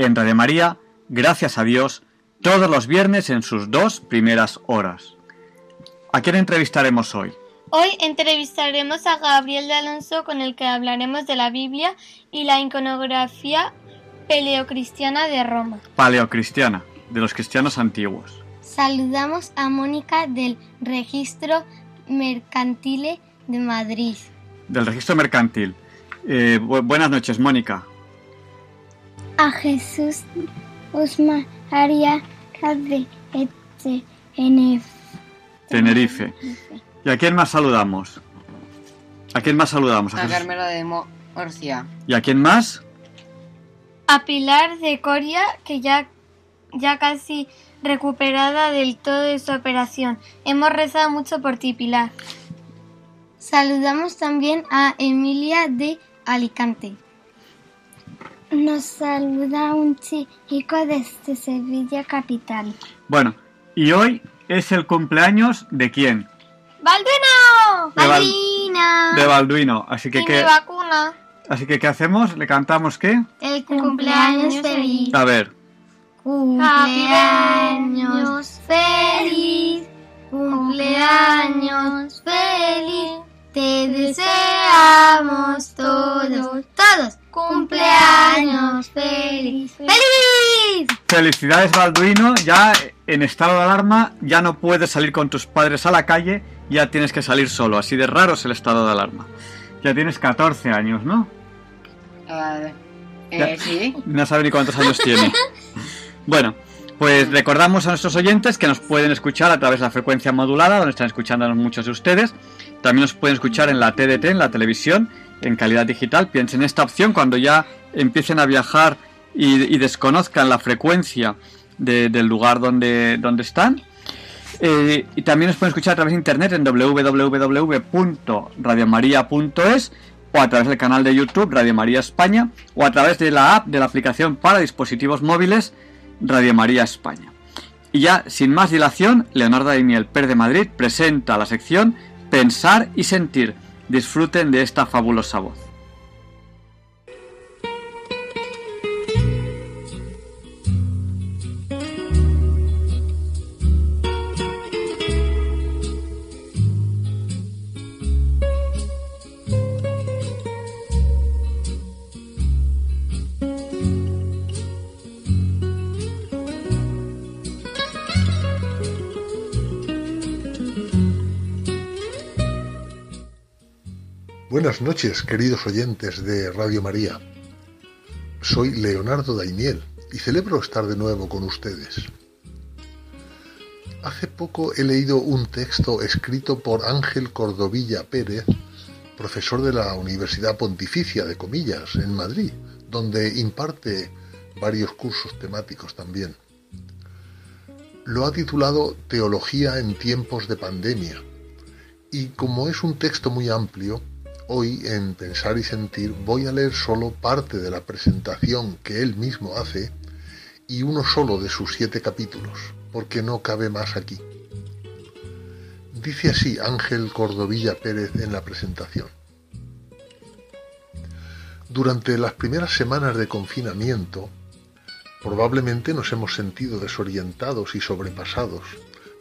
En Radio María, gracias a Dios, todos los viernes en sus dos primeras horas. ¿A quién entrevistaremos hoy? Hoy entrevistaremos a Gabriel de Alonso con el que hablaremos de la Biblia y la iconografía paleocristiana de Roma. Paleocristiana, de los cristianos antiguos. Saludamos a Mónica del Registro Mercantil de Madrid. Del Registro Mercantil. Eh, buenas noches, Mónica. A Jesús María de Tenerife. Tenerife. ¿Y a quién más saludamos? ¿A quién más saludamos? A, a Carmela de Murcia. ¿Y a quién más? A Pilar de Coria, que ya, ya casi recuperada del todo de su operación. Hemos rezado mucho por ti, Pilar. Saludamos también a Emilia de Alicante. Nos saluda un chico desde Sevilla Capital. Bueno, y hoy es el cumpleaños de quién? ¡Balduino! De, ¡Balduino! de Balduino. Así que, y ¿qué? mi vacuna. Así que, ¿qué hacemos? ¿Le cantamos qué? El cumpleaños feliz. A ver. Cumpleaños feliz, cumpleaños feliz, te deseamos todos, todos, cumpleaños feliz, feliz. Felicidades Balduino, ya en estado de alarma ya no puedes salir con tus padres a la calle, ya tienes que salir solo, así de raro es el estado de alarma. Ya tienes 14 años, ¿no? Uh, eh, sí. No sabe ni cuántos años tiene. Bueno, pues recordamos a nuestros oyentes que nos pueden escuchar a través de la frecuencia modulada, donde están escuchándonos muchos de ustedes. También nos pueden escuchar en la TDT, en la televisión, en calidad digital. Piensen en esta opción cuando ya empiecen a viajar y, desconozcan la frecuencia de, del lugar donde, donde están. Eh, y también nos pueden escuchar a través de internet en www.radiomaria.es o a través del canal de YouTube Radio María España o a través de la app de la aplicación para dispositivos móviles Radio María España. Y ya, sin más dilación, Leonardo Daimiel Per de Madrid presenta la sección Pensar y Sentir. Disfruten de esta fabulosa voz. Buenas noches, queridos oyentes de Radio María. Soy Leonardo Daimiel y celebro estar de nuevo con ustedes. Hace poco he leído un texto escrito por Ángel Cordovilla Pérez, profesor de la Universidad Pontificia de Comillas en Madrid, donde imparte varios cursos temáticos también. Lo ha titulado Teología en tiempos de pandemia y como es un texto muy amplio, Hoy en Pensar y Sentir voy a leer solo parte de la presentación que él mismo hace y uno solo de sus siete capítulos, porque no cabe más aquí. Dice así Ángel Cordovilla Pérez en la presentación. Durante las primeras semanas de confinamiento, probablemente nos hemos sentido desorientados y sobrepasados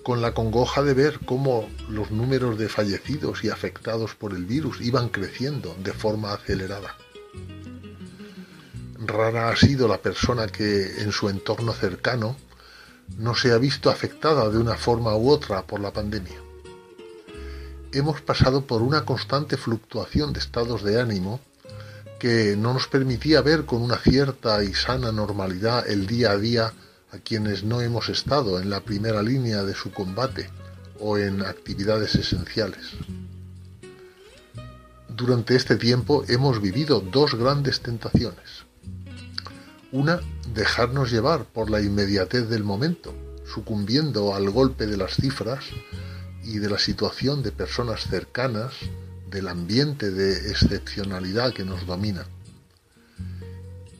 con la congoja de ver cómo los números de fallecidos y afectados por el virus iban creciendo de forma acelerada. Rara ha sido la persona que en su entorno cercano no se ha visto afectada de una forma u otra por la pandemia. Hemos pasado por una constante fluctuación de estados de ánimo que no nos permitía ver con una cierta y sana normalidad el día a día a quienes no hemos estado en la primera línea de su combate o en actividades esenciales. Durante este tiempo hemos vivido dos grandes tentaciones. Una, dejarnos llevar por la inmediatez del momento, sucumbiendo al golpe de las cifras y de la situación de personas cercanas, del ambiente de excepcionalidad que nos domina.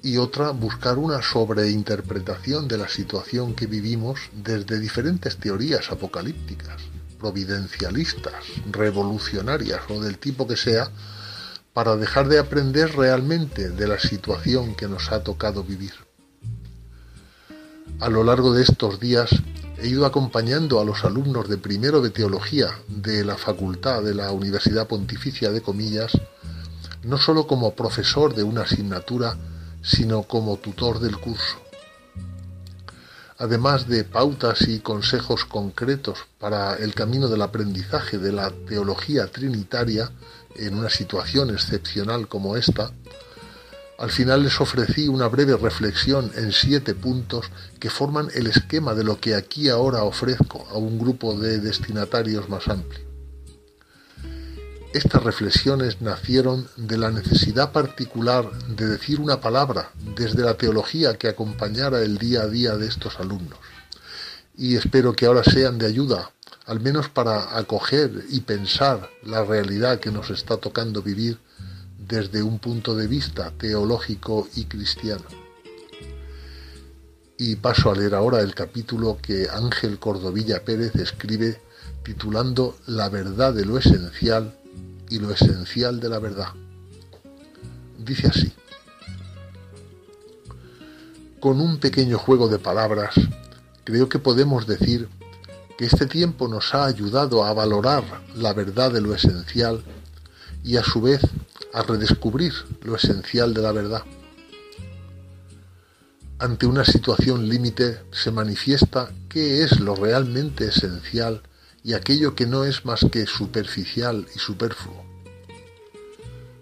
Y otra, buscar una sobreinterpretación de la situación que vivimos desde diferentes teorías apocalípticas, providencialistas, revolucionarias o del tipo que sea, para dejar de aprender realmente de la situación que nos ha tocado vivir. A lo largo de estos días he ido acompañando a los alumnos de primero de teología de la facultad de la Universidad Pontificia de Comillas, no solo como profesor de una asignatura, sino como tutor del curso. Además de pautas y consejos concretos para el camino del aprendizaje de la teología trinitaria en una situación excepcional como esta, al final les ofrecí una breve reflexión en siete puntos que forman el esquema de lo que aquí ahora ofrezco a un grupo de destinatarios más amplio. Estas reflexiones nacieron de la necesidad particular de decir una palabra desde la teología que acompañara el día a día de estos alumnos. Y espero que ahora sean de ayuda, al menos para acoger y pensar la realidad que nos está tocando vivir desde un punto de vista teológico y cristiano. Y paso a leer ahora el capítulo que Ángel Cordovilla Pérez escribe titulando La verdad de lo esencial y lo esencial de la verdad. Dice así, con un pequeño juego de palabras, creo que podemos decir que este tiempo nos ha ayudado a valorar la verdad de lo esencial y a su vez a redescubrir lo esencial de la verdad. Ante una situación límite se manifiesta qué es lo realmente esencial y aquello que no es más que superficial y superfluo.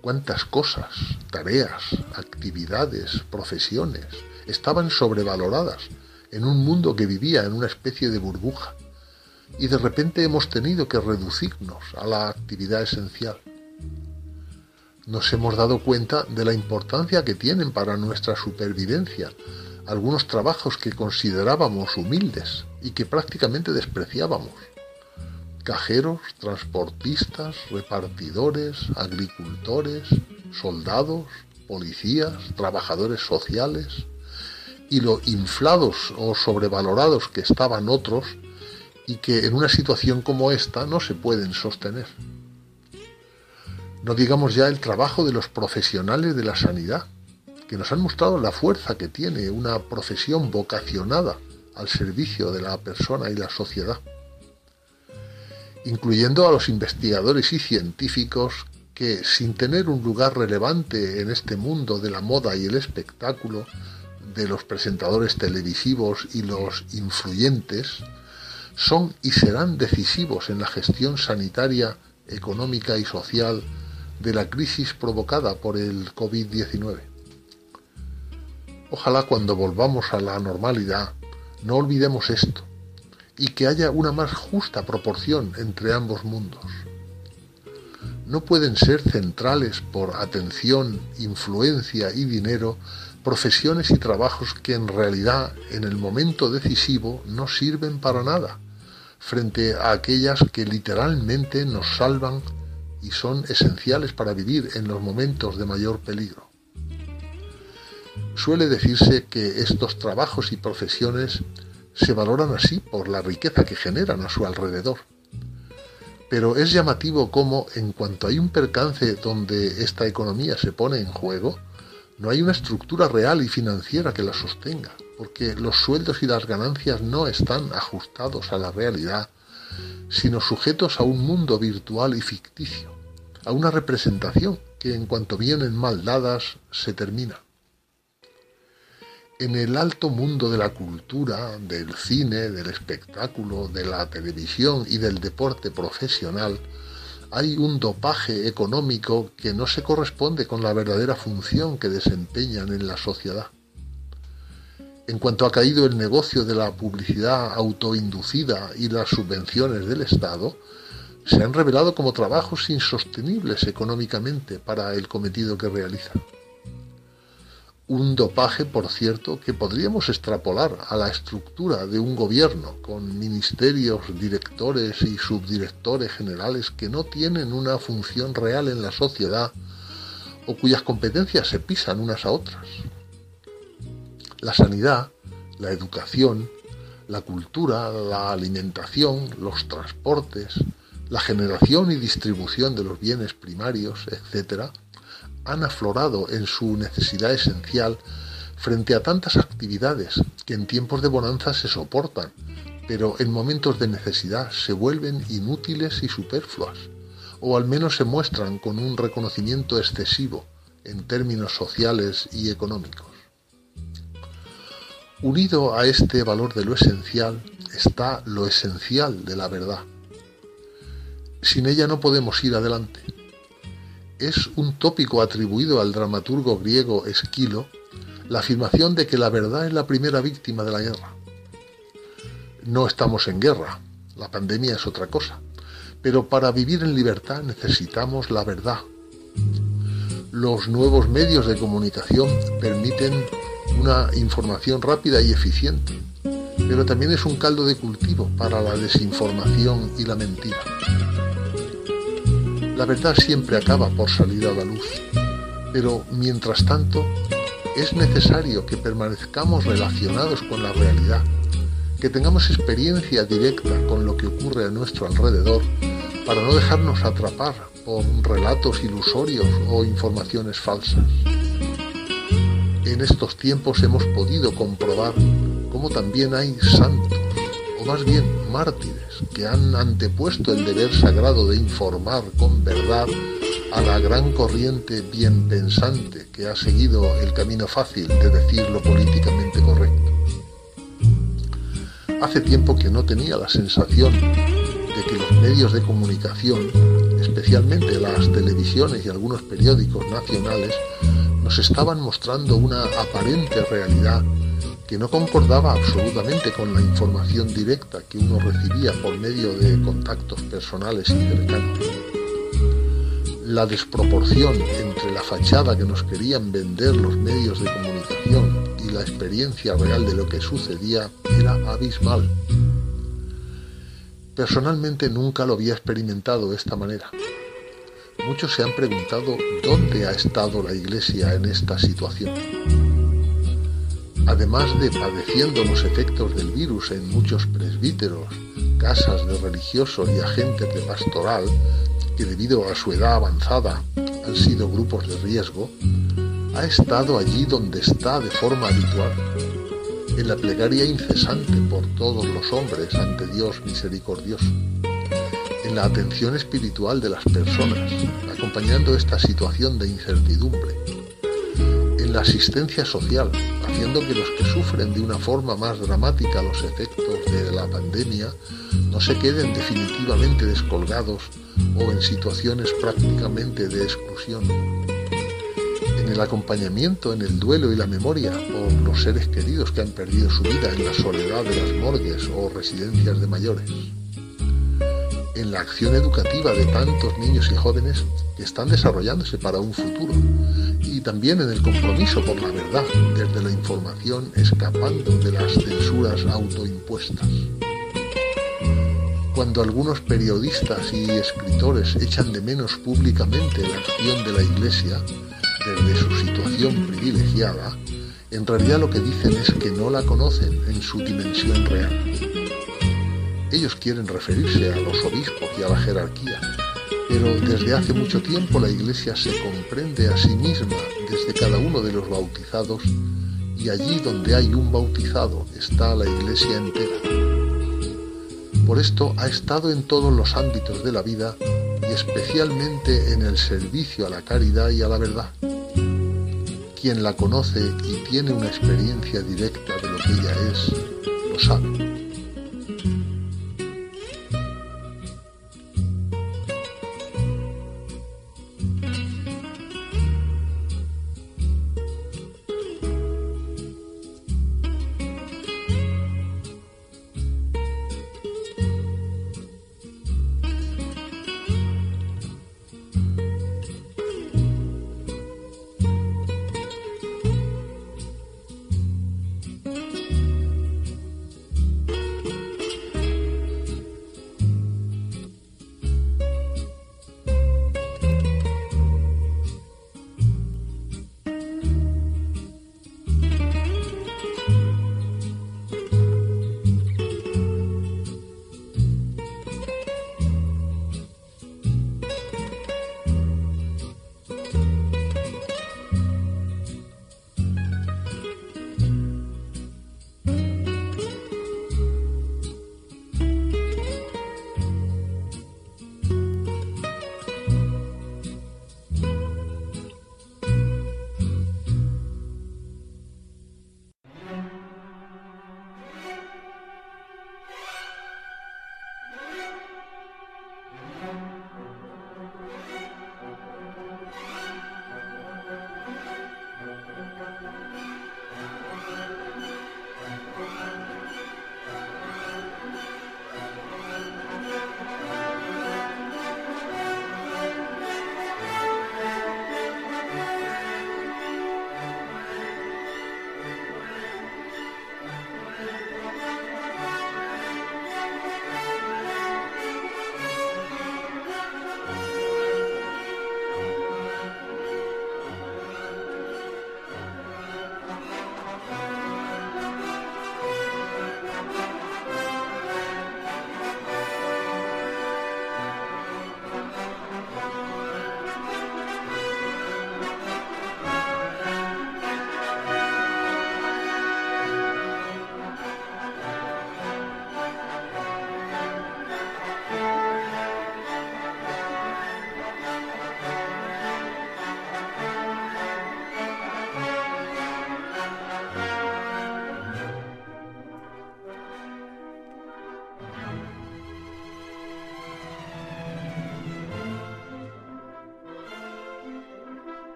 Cuántas cosas, tareas, actividades, profesiones estaban sobrevaloradas en un mundo que vivía en una especie de burbuja y de repente hemos tenido que reducirnos a la actividad esencial nos hemos dado cuenta de la importancia que tienen para nuestra supervivencia algunos trabajos que considerábamos humildes y que prácticamente despreciábamos. Cajeros, transportistas, repartidores, agricultores, soldados, policías, trabajadores sociales, y lo inflados o sobrevalorados que estaban otros y que en una situación como esta no se pueden sostener. No digamos ya el trabajo de los profesionales de la sanidad, que nos han mostrado la fuerza que tiene una profesión vocacionada al servicio de la persona y la sociedad, incluyendo a los investigadores y científicos que, sin tener un lugar relevante en este mundo de la moda y el espectáculo, de los presentadores televisivos y los influyentes, son y serán decisivos en la gestión sanitaria, económica y social de la crisis provocada por el COVID-19. Ojalá cuando volvamos a la normalidad no olvidemos esto y que haya una más justa proporción entre ambos mundos. No pueden ser centrales por atención, influencia y dinero profesiones y trabajos que en realidad en el momento decisivo no sirven para nada, frente a aquellas que literalmente nos salvan y son esenciales para vivir en los momentos de mayor peligro. Suele decirse que estos trabajos y profesiones se valoran así por la riqueza que generan a su alrededor. Pero es llamativo cómo, en cuanto hay un percance donde esta economía se pone en juego, no hay una estructura real y financiera que la sostenga, porque los sueldos y las ganancias no están ajustados a la realidad sino sujetos a un mundo virtual y ficticio, a una representación que en cuanto vienen mal dadas se termina. En el alto mundo de la cultura, del cine, del espectáculo, de la televisión y del deporte profesional, hay un dopaje económico que no se corresponde con la verdadera función que desempeñan en la sociedad. En cuanto ha caído el negocio de la publicidad autoinducida y las subvenciones del Estado, se han revelado como trabajos insostenibles económicamente para el cometido que realizan. Un dopaje, por cierto, que podríamos extrapolar a la estructura de un gobierno, con ministerios, directores y subdirectores generales que no tienen una función real en la sociedad o cuyas competencias se pisan unas a otras. La sanidad, la educación, la cultura, la alimentación, los transportes, la generación y distribución de los bienes primarios, etc., han aflorado en su necesidad esencial frente a tantas actividades que en tiempos de bonanza se soportan, pero en momentos de necesidad se vuelven inútiles y superfluas, o al menos se muestran con un reconocimiento excesivo en términos sociales y económicos. Unido a este valor de lo esencial está lo esencial de la verdad. Sin ella no podemos ir adelante es un tópico atribuido al dramaturgo griego Esquilo la afirmación de que la verdad es la primera víctima de la guerra. No estamos en guerra, la pandemia es otra cosa, pero para vivir en libertad necesitamos la verdad. Los nuevos medios de comunicación permiten una información rápida y eficiente, pero también es un caldo de cultivo para la desinformación y la mentira. La verdad siempre acaba por salir a la luz, pero mientras tanto es necesario que permanezcamos relacionados con la realidad, que tengamos experiencia directa con lo que ocurre a nuestro alrededor para no dejarnos atrapar por relatos ilusorios o informaciones falsas. En estos tiempos hemos podido comprobar cómo también hay santos, más bien mártires, que han antepuesto el deber sagrado de informar con verdad a la gran corriente bien pensante que ha seguido el camino fácil de decir lo políticamente correcto. Hace tiempo que no tenía la sensación de que los medios de comunicación, especialmente las televisiones y algunos periódicos nacionales, nos estaban mostrando una aparente realidad que no concordaba absolutamente con la información directa que uno recibía por medio de contactos personales y cercanos. La desproporción entre la fachada que nos querían vender los medios de comunicación y la experiencia real de lo que sucedía era abismal. Personalmente nunca lo había experimentado de esta manera. Muchos se han preguntado dónde ha estado la Iglesia en esta situación además de padeciendo los efectos del virus en muchos presbíteros, casas de religiosos y agentes de pastoral, que debido a su edad avanzada han sido grupos de riesgo, ha estado allí donde está de forma habitual, en la plegaria incesante por todos los hombres ante Dios misericordioso, en la atención espiritual de las personas, acompañando esta situación de incertidumbre, en la asistencia social, haciendo que los que sufren de una forma más dramática los efectos de la pandemia no se queden definitivamente descolgados o en situaciones prácticamente de exclusión. En el acompañamiento, en el duelo y la memoria por los seres queridos que han perdido su vida en la soledad de las morgues o residencias de mayores. En la acción educativa de tantos niños y jóvenes que están desarrollándose para un futuro y también en el compromiso por la verdad desde la información escapando de las censuras autoimpuestas. Cuando algunos periodistas y escritores echan de menos públicamente la acción de la Iglesia desde privilegiada, en realidad lo que dicen es que no la conocen en su dimensión real. Ellos quieren referirse a los obispos y a la jerarquía, pero desde hace mucho tiempo la Iglesia se comprende a sí misma desde cada uno de los bautizados y allí donde hay un bautizado está la Iglesia entera. Por esto ha estado en todos los ámbitos de la vida y especialmente en el servicio a la caridad y a la verdad. Quien la conoce y tiene una experiencia directa de lo que ella es, lo sabe.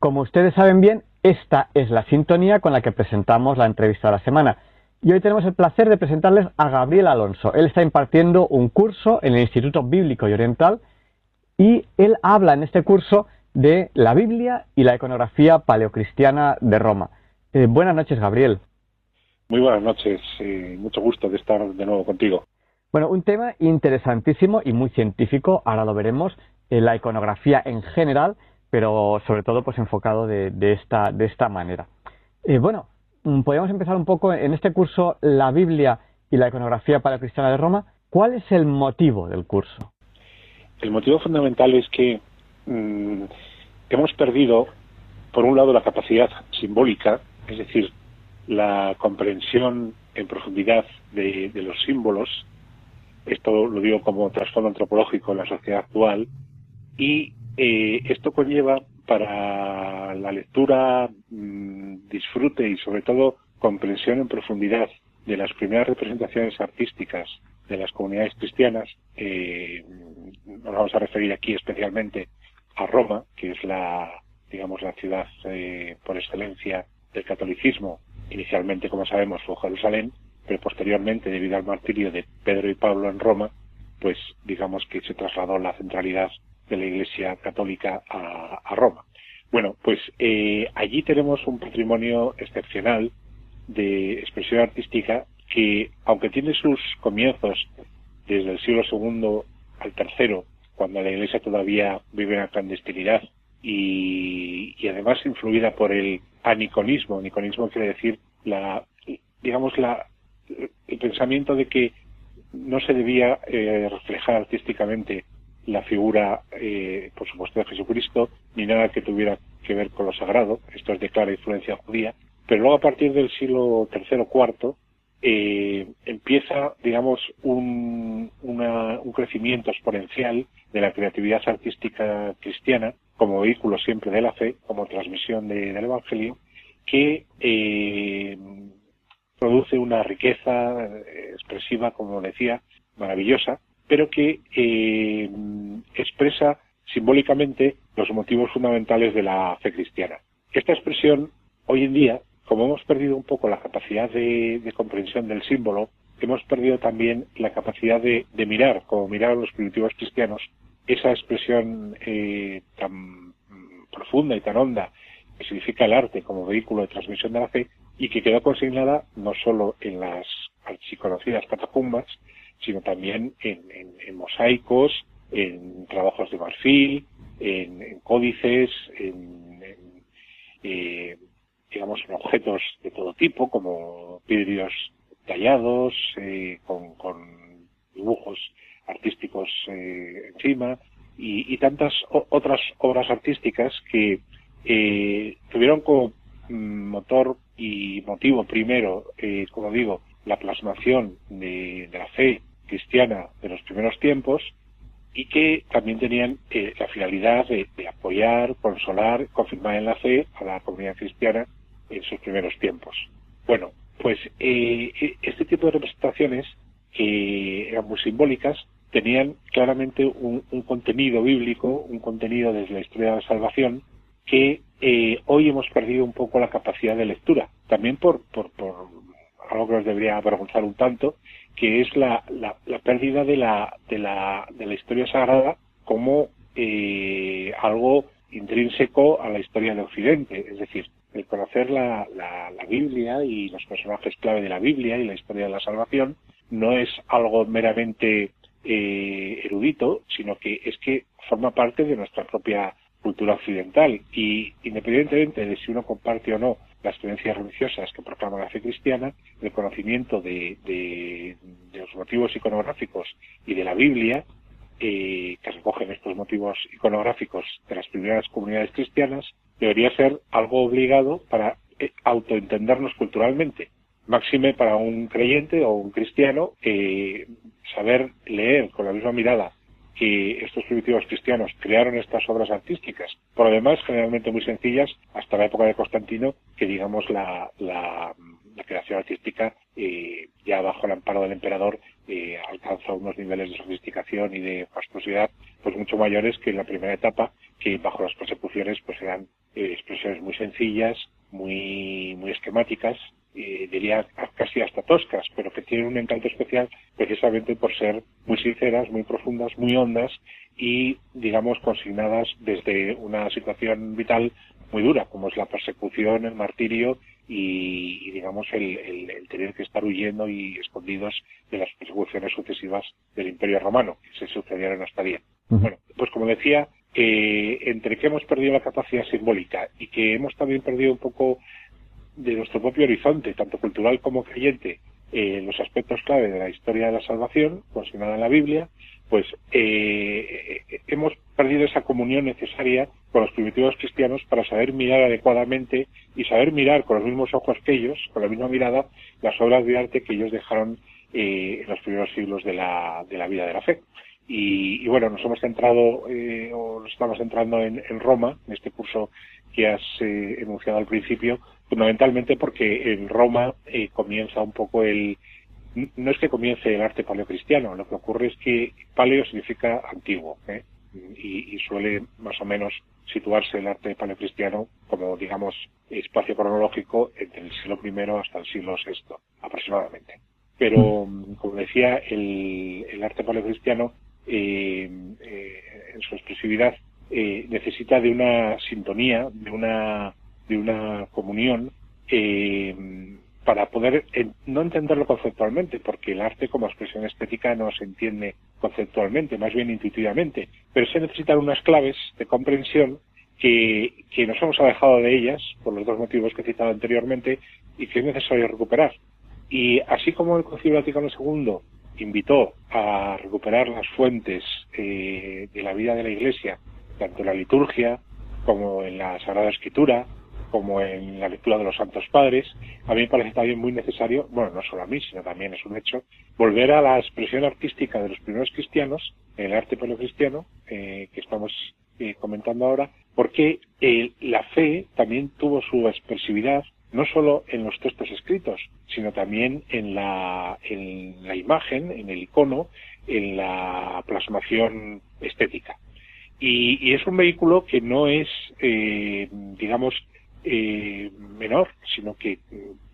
Como ustedes saben bien, esta es la sintonía con la que presentamos la entrevista de la semana. Y hoy tenemos el placer de presentarles a Gabriel Alonso. Él está impartiendo un curso en el Instituto Bíblico y Oriental y él habla en este curso de la Biblia y la iconografía paleocristiana de Roma. Eh, buenas noches, Gabriel. Muy buenas noches, eh, mucho gusto de estar de nuevo contigo. Bueno, un tema interesantísimo y muy científico, ahora lo veremos, eh, la iconografía en general pero sobre todo pues enfocado de, esta, de esta manera. Eh, bueno, mm, podríamos empezar un poco en este curso La Biblia y la iconografía para cristiana de Roma. ¿Cuál es el motivo del curso? El motivo fundamental es que mm, hemos perdido, por un lado, la capacidad simbólica, es decir, la comprensión en profundidad de, de los símbolos. Esto lo digo como trasfondo antropológico en la sociedad actual. Y eh, esto conlleva para la lectura, mm, disfrute y sobre todo comprensión en profundidad de las primeras representaciones artísticas de las comunidades cristianas, eh, nos vamos a referir aquí especialmente a Roma, que es la, digamos, la ciudad eh, por excelencia del catolicismo. Inicialmente, como sabemos, fue Jerusalén, pero posteriormente, debido al martirio de Pedro y Pablo en Roma, pues digamos que se trasladó la centralidad de la Iglesia Católica a, Roma. Bueno, pues eh, allí tenemos un patrimonio excepcional de expresión artística que, aunque tiene sus comienzos desde el siglo II al III, cuando la Iglesia todavía vive en la clandestinidad y, además influida por el aniconismo. Aniconismo quiere decir la, digamos, la, el pensamiento de que no se debía eh, reflejar artísticamente la figura, eh, por supuesto, de Jesucristo, ni nada que tuviera que ver con lo sagrado. Esto es de clara influencia judía. Pero luego, a partir del siglo III o IV, empieza, digamos, un, un crecimiento exponencial de la creatividad artística cristiana como vehículo siempre de la fe, como transmisión del Evangelio, que eh, produce una riqueza eh, expresiva, como decía, maravillosa, pero que eh, expresa simbólicamente los motivos fundamentales de la fe cristiana. Esta expresión, hoy en día, como hemos perdido un poco la capacidad de, comprensión del símbolo, hemos perdido también la capacidad de, mirar, como miraron los primitivos cristianos, esa expresión eh, tan profunda y tan honda que significa el arte como vehículo de transmisión de la fe y que quedó consignada no solo en las archiconocidas catacumbas, sino también en, mosaicos, en trabajos de marfil, en, códices, en, eh, digamos, en objetos de todo tipo, como vidrios tallados, eh, con, dibujos artísticos eh, encima, y, tantas otras obras artísticas que tuvieron como mm, motor y motivo primero, como digo, la plasmación de, la fe cristiana de los primeros tiempos y que también tenían la finalidad de, apoyar, consolar, confirmar en la fe a la comunidad cristiana en sus primeros tiempos. Bueno, pues eh, este tipo de representaciones, que eran muy simbólicas, tenían claramente un, contenido bíblico, un contenido desde la historia de la salvación, que eh, hoy hemos perdido un poco la capacidad de lectura. También por, por algo que nos debería avergonzar un tanto, que es la, la, pérdida de la, de, la, de la historia sagrada como eh, algo intrínseco a la historia de Occidente. Es decir, el conocer la, la, Biblia y los personajes clave de la Biblia y la historia de la salvación no es algo meramente eh, erudito, sino que es que forma parte de nuestra propia cultura occidental y independientemente de si uno comparte o no las creencias religiosas que proclama la fe cristiana, el conocimiento de, de, los motivos iconográficos y de la Biblia, eh, que recogen estos motivos iconográficos de las primeras comunidades cristianas, debería ser algo obligado para eh, autoentendernos culturalmente. Máxime para un creyente o un cristiano eh, saber leer con la misma mirada que estos primitivos cristianos crearon estas obras artísticas, por lo demás generalmente muy sencillas, hasta la época de Constantino, que digamos la, la, creación artística eh, ya bajo el amparo del emperador eh, alcanza unos niveles de sofisticación y de fastuosidad pues mucho mayores que en la primera etapa, que bajo las persecuciones pues eran eh, expresiones muy sencillas, muy, muy esquemáticas, eh, diría casi hasta toscas, pero que tienen un encanto especial precisamente por ser muy sinceras, muy profundas, muy hondas y, digamos, consignadas desde una situación vital muy dura, como es la persecución, el martirio y, digamos, el, el, tener que estar huyendo y escondidos de las persecuciones sucesivas del Imperio Romano, que se sucedieron hasta día. Bueno, pues como decía, que entre que hemos perdido la capacidad simbólica y que hemos también perdido un poco de nuestro propio horizonte, tanto cultural como creyente, en los aspectos clave de la historia de la salvación, consignada en la Biblia, pues eh, hemos perdido esa comunión necesaria con los primitivos cristianos para saber mirar adecuadamente y saber mirar con los mismos ojos que ellos, con la misma mirada, las obras de arte que ellos dejaron eh, en los primeros siglos de la, de la vida de la fe. Y, bueno, nos hemos centrado, eh, o nos estamos centrando en, Roma, en este curso que has eh, enunciado al principio, fundamentalmente porque en Roma eh, comienza un poco el, no es que comience el arte paleocristiano, lo que ocurre es que paleo significa antiguo, y, y, suele más o menos situarse el arte paleocristiano como, digamos, espacio cronológico entre el siglo I hasta el siglo VI, aproximadamente. Pero, como decía, el, el arte paleocristiano eh, eh, en su expresividad, eh, necesita de una sintonía, de una, de una comunión, eh, para poder no entenderlo conceptualmente, porque el arte como expresión estética no se entiende conceptualmente, más bien intuitivamente, pero se necesitan unas claves de comprensión que, que nos hemos alejado de ellas por los dos motivos que he citado anteriormente y que es necesario recuperar. Y así como el Concilio Vaticano II invitó a recuperar las fuentes eh, de la vida de la Iglesia, tanto en la liturgia como en la Sagrada Escritura, como en la lectura de los Santos Padres, a mí me parece también muy necesario, bueno, no solo a mí, sino también es un hecho, volver a la expresión artística de los primeros cristianos, el arte paleocristiano, eh, que estamos eh, comentando ahora, porque eh, la fe también tuvo su expresividad no solo en los textos escritos, sino también en la, en la imagen, en el icono, en la plasmación estética. Y, es un vehículo que no es, eh, digamos, eh, menor, sino que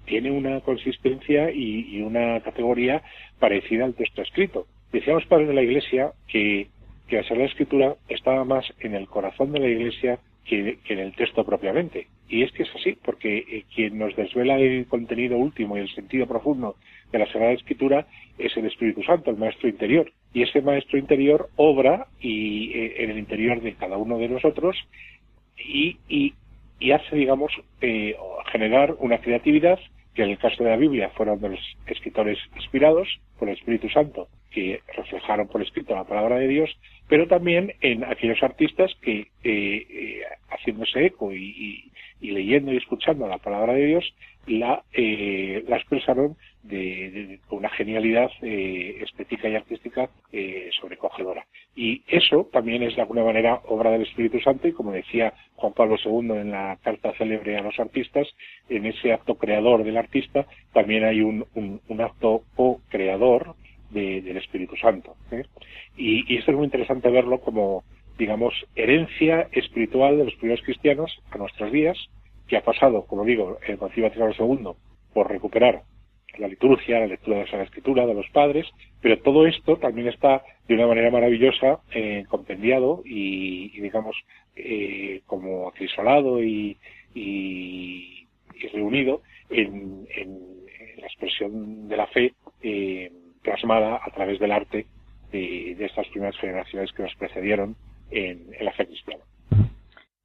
tiene una consistencia y, una categoría parecida al texto escrito. Decíamos padres de la Iglesia que, que la Sagrada Escritura estaba más en el corazón de la Iglesia que, en el texto propiamente. Y es que es así, porque eh, quien nos desvela el contenido último y el sentido profundo de la Sagrada Escritura es el Espíritu Santo, el Maestro Interior. Y ese Maestro Interior obra y, eh, en el interior de cada uno de nosotros y, y, y hace, digamos, eh, generar una creatividad que en el caso de la Biblia fueron de los escritores inspirados por el Espíritu Santo, que reflejaron por escrito la palabra de Dios, pero también en aquellos artistas que, eh, eh, haciéndose eco y, leyendo y escuchando la palabra de Dios, la, eh, la expresaron de, una genialidad estética y artística sobrecogedora. Y eso también es de alguna manera obra del Espíritu Santo y como decía Juan Pablo II en la carta célebre a los artistas, en ese acto creador del artista también hay un, un, acto co-creador del Espíritu Santo. ¿eh? Y, y esto es muy interesante verlo como, digamos, herencia espiritual de los primeros cristianos a nuestros días, que ha pasado, como digo, el Concilio Vaticano II por recuperar la liturgia, la lectura de la Escritura de los padres, pero todo esto también está de una manera maravillosa eh, compendiado y, digamos, eh, como acrisolado y, reunido en, la expresión de la fe eh, plasmada a través del arte de, estas primeras generaciones que nos precedieron en la fe cristiana.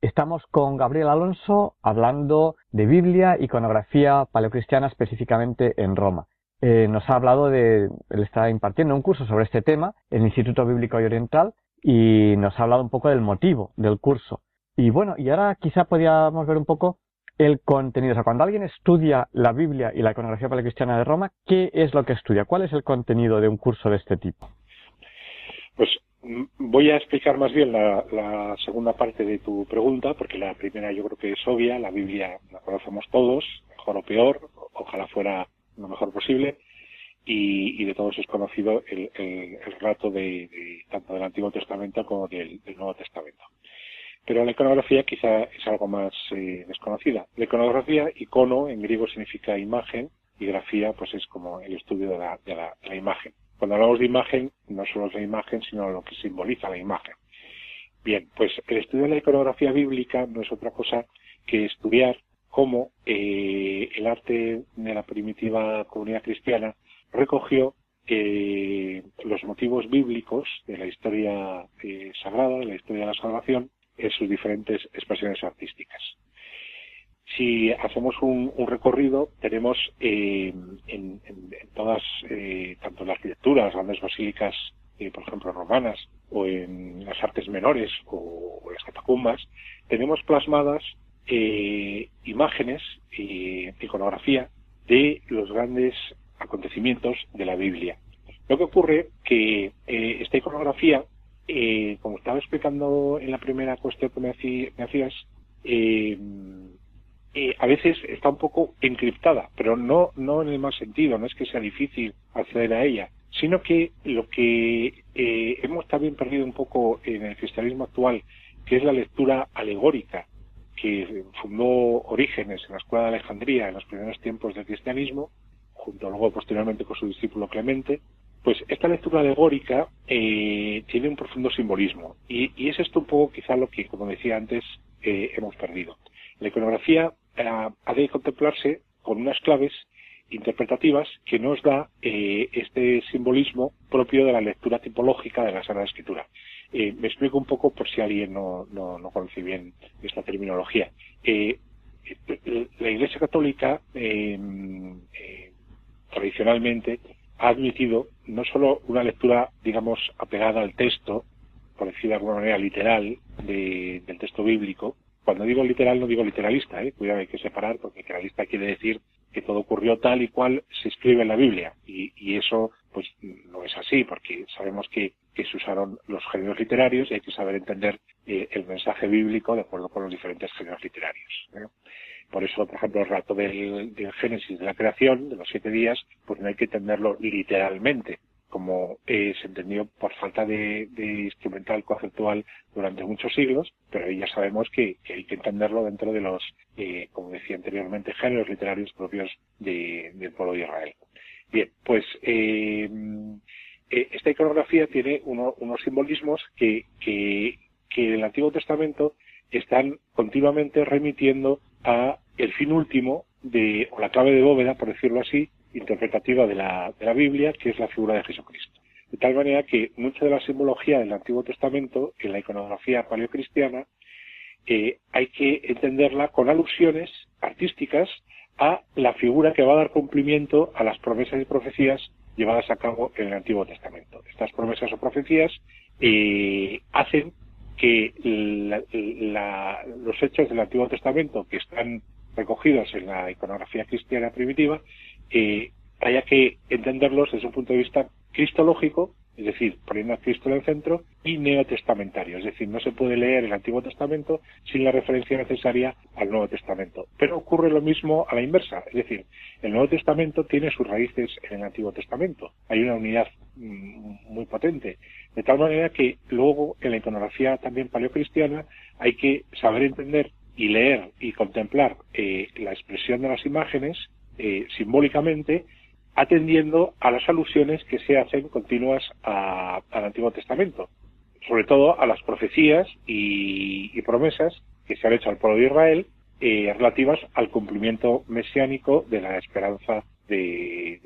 Estamos con Gabriel Alonso hablando de Biblia, iconografía paleocristiana específicamente en Roma. Eh, nos ha hablado de, él está impartiendo un curso sobre este tema en el Instituto Bíblico y Oriental y nos ha hablado un poco del motivo del curso. Y bueno, y ahora quizá podríamos ver un poco el contenido. O sea, cuando alguien estudia la Biblia y la iconografía paleocristiana de Roma, ¿qué es lo que estudia? ¿Cuál es el contenido de un curso de este tipo? Pues Voy a explicar más bien la, segunda parte de tu pregunta, porque la primera yo creo que es obvia, la Biblia la conocemos todos, mejor o peor, ojalá fuera lo mejor posible, y, de todos es conocido el, relato de, tanto del Antiguo Testamento como del, Nuevo Testamento. Pero la iconografía quizá es algo más eh, desconocida. La iconografía, icono en griego significa imagen, y grafía pues es como el estudio de la imagen. Cuando hablamos de imagen, no solo es la imagen, sino lo que simboliza la imagen. Bien, pues el estudio de la iconografía bíblica no es otra cosa que estudiar cómo eh, el arte de la primitiva comunidad cristiana recogió eh, los motivos bíblicos de la historia eh, sagrada, de la historia de la salvación, en sus diferentes expresiones artísticas si hacemos un, recorrido, tenemos eh, en, todas, eh, tanto en la arquitectura, las grandes basílicas, eh, por ejemplo, romanas, o en las artes menores o, las catacumbas, tenemos plasmadas imágenes y iconografía de los grandes acontecimientos de la Biblia. Lo que ocurre que esta iconografía, como estaba explicando en la primera cuestión que me, hacías, eh, a veces está un poco encriptada, pero no, no en el mal sentido, no es que sea difícil acceder a ella, sino que lo que eh, hemos también perdido un poco en el cristianismo actual, que es la lectura alegórica, que fundó Orígenes en la Escuela de Alejandría en los primeros tiempos del cristianismo, junto luego posteriormente con su discípulo Clemente, Pues esta lectura alegórica eh, tiene un profundo simbolismo y, y, es esto un poco quizá lo que, como decía antes, eh, hemos perdido. La iconografía eh, ha de contemplarse con unas claves interpretativas que nos da eh, este simbolismo propio de la lectura tipológica de la Sagrada Escritura. Eh, me explico un poco por si alguien no, no, no conoce bien esta terminología. Eh, la Iglesia Católica tradicionalmente ha admitido no solo una lectura, digamos, apegada al texto, por decir de alguna manera literal, de, del texto bíblico. Cuando digo literal no digo literalista, ¿eh? cuidado, hay que separar, porque literalista quiere decir que todo ocurrió tal y cual se escribe en la Biblia. Y, y eso, pues, no es así, porque sabemos que, que, se usaron los géneros literarios y hay que saber entender eh, el mensaje bíblico de acuerdo con los diferentes géneros literarios. ¿eh? Por eso, por ejemplo, el rato del, del, Génesis de la creación, de los siete días, pues no hay que entenderlo literalmente, como eh, se entendió por falta de, de, instrumental conceptual durante muchos siglos, pero ya sabemos que, hay que entenderlo dentro de los, eh, como decía anteriormente, géneros literarios propios de, del pueblo de Israel. Bien, pues eh, eh esta iconografía tiene uno, unos simbolismos que, que, que en el Antiguo Testamento están continuamente remitiendo a el fin último de, o la clave de bóveda, por decirlo así, interpretativa de la, de la Biblia, que es la figura de Jesucristo. De tal manera que mucha de la simbología del Antiguo Testamento, en la iconografía paleocristiana, eh, hay que entenderla con alusiones artísticas a la figura que va a dar cumplimiento a las promesas y profecías llevadas a cabo en el Antiguo Testamento. Estas promesas o profecías eh, hacen que los hechos del Antiguo Testamento que están recogidos en la iconografía cristiana primitiva eh, haya que entenderlos desde un punto de vista cristológico, es decir, poniendo a Cristo en el centro, y neotestamentario, es decir, no se puede leer el Antiguo Testamento sin la referencia necesaria al Nuevo Testamento. Pero ocurre lo mismo a la inversa, es decir, el Nuevo Testamento tiene sus raíces en el Antiguo Testamento. Hay una unidad mm, muy potente, de tal manera que luego en la iconografía también paleocristiana hay que saber entender y leer y contemplar eh, la expresión de las imágenes eh, simbólicamente atendiendo a las alusiones que se hacen continuas a, al Antiguo Testamento, sobre todo a las profecías y, promesas que se han hecho al pueblo de Israel eh, relativas al cumplimiento mesiánico de la esperanza de,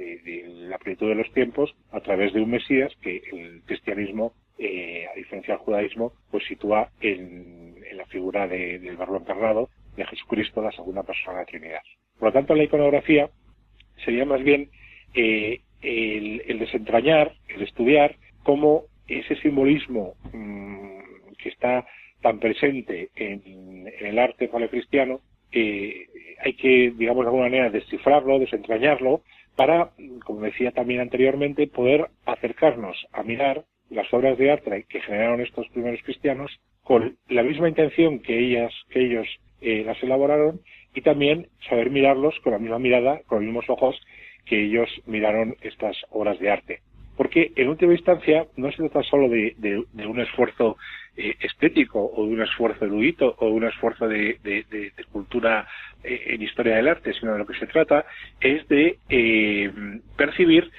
la plenitud de los tiempos a través de un Mesías que el cristianismo, eh, a diferencia del judaísmo, pues sitúa en, la figura de, del verbo encarnado de Jesucristo, la segunda persona de la Trinidad. Por lo tanto, la iconografía sería más bien eh, el, desentrañar, el estudiar cómo ese simbolismo mmm, que está tan presente en, en el arte paleocristiano, eh, hay que, digamos, de alguna manera descifrarlo, desentrañarlo, para, como decía también anteriormente, poder acercarnos a mirar las obras de arte que generaron estos primeros cristianos con la misma intención que ellas, que ellos eh, las elaboraron y también saber mirarlos con la misma mirada, con los mismos ojos que ellos miraron estas obras de arte. Porque en última instancia no se trata solo de, un esfuerzo eh, estético o de un esfuerzo erudito o de un esfuerzo de, de cultura eh, en historia del arte, sino de lo que se trata es de eh, percibir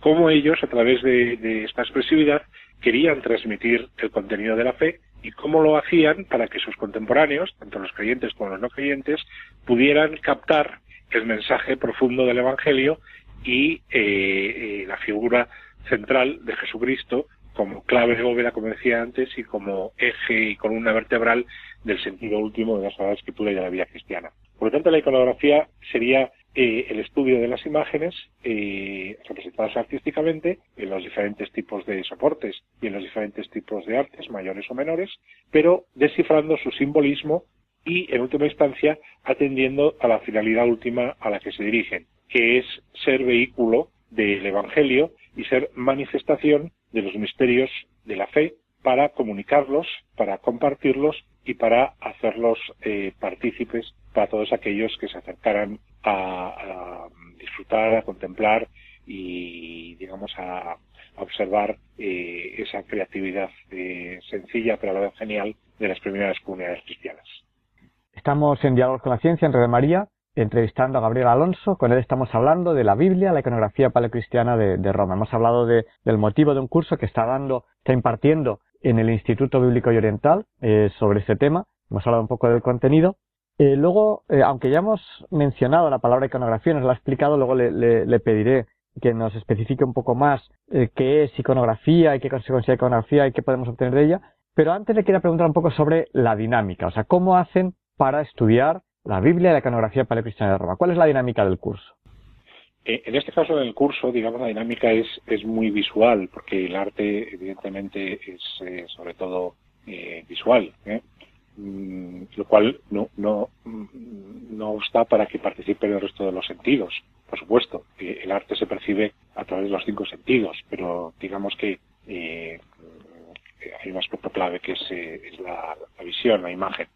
cómo ellos, a través de esta expresividad, querían transmitir el contenido de la fe y cómo lo hacían para que sus contemporáneos, tanto los creyentes como los no creyentes, pudieran captar el mensaje profundo del Evangelio y eh, eh, la figura central de Jesucristo como clave de bóveda, como decía antes, y como eje y columna vertebral del sentido último de la Sagrada Escritura y de la vida cristiana. Por lo tanto, la iconografía sería el estudio de las imágenes representadas artísticamente en los diferentes tipos de soportes y en los diferentes tipos de artes, mayores o menores, pero descifrando su simbolismo y, en última instancia, atendiendo a la finalidad última a la que se dirigen, que es ser vehículo del Evangelio y ser manifestación de los misterios de la fe para comunicarlos, para compartirlos y para hacerlos eh, partícipes para todos aquellos que se acercaran a, disfrutar, a contemplar y, digamos, a, a observar eh, esa creatividad eh, sencilla pero a la vez genial de las primeras comunidades cristianas. Estamos en Diálogos con la Ciencia en Red María entrevistando a Gabriel Alonso. Con él estamos hablando de la Biblia, la iconografía paleocristiana de, de Roma. Hemos hablado de, del motivo de un curso que está dando, está impartiendo en el Instituto Bíblico y Oriental eh, sobre este tema. Hemos hablado un poco del contenido. Eh, luego, eh, aunque ya hemos mencionado la palabra iconografía, nos la ha explicado, luego le, pediré que nos especifique un poco más eh, qué es iconografía y qué se considera iconografía y qué podemos obtener de ella. Pero antes le quería preguntar un poco sobre la dinámica, o sea, cómo hacen para estudiar la Biblia y la iconografía paleocristiana de Roma. ¿Cuál es la dinámica del curso? Eh, en este caso, en el curso, digamos, la dinámica es, es muy visual, porque el arte, evidentemente, es eh, sobre todo visual, ¿eh? Mm, lo cual no, no, mm, no obsta para que participe el resto de los sentidos. Por supuesto, el arte se percibe a través de los cinco sentidos, pero digamos que eh, hay un aspecto clave que es, eh, la visión, la imagen.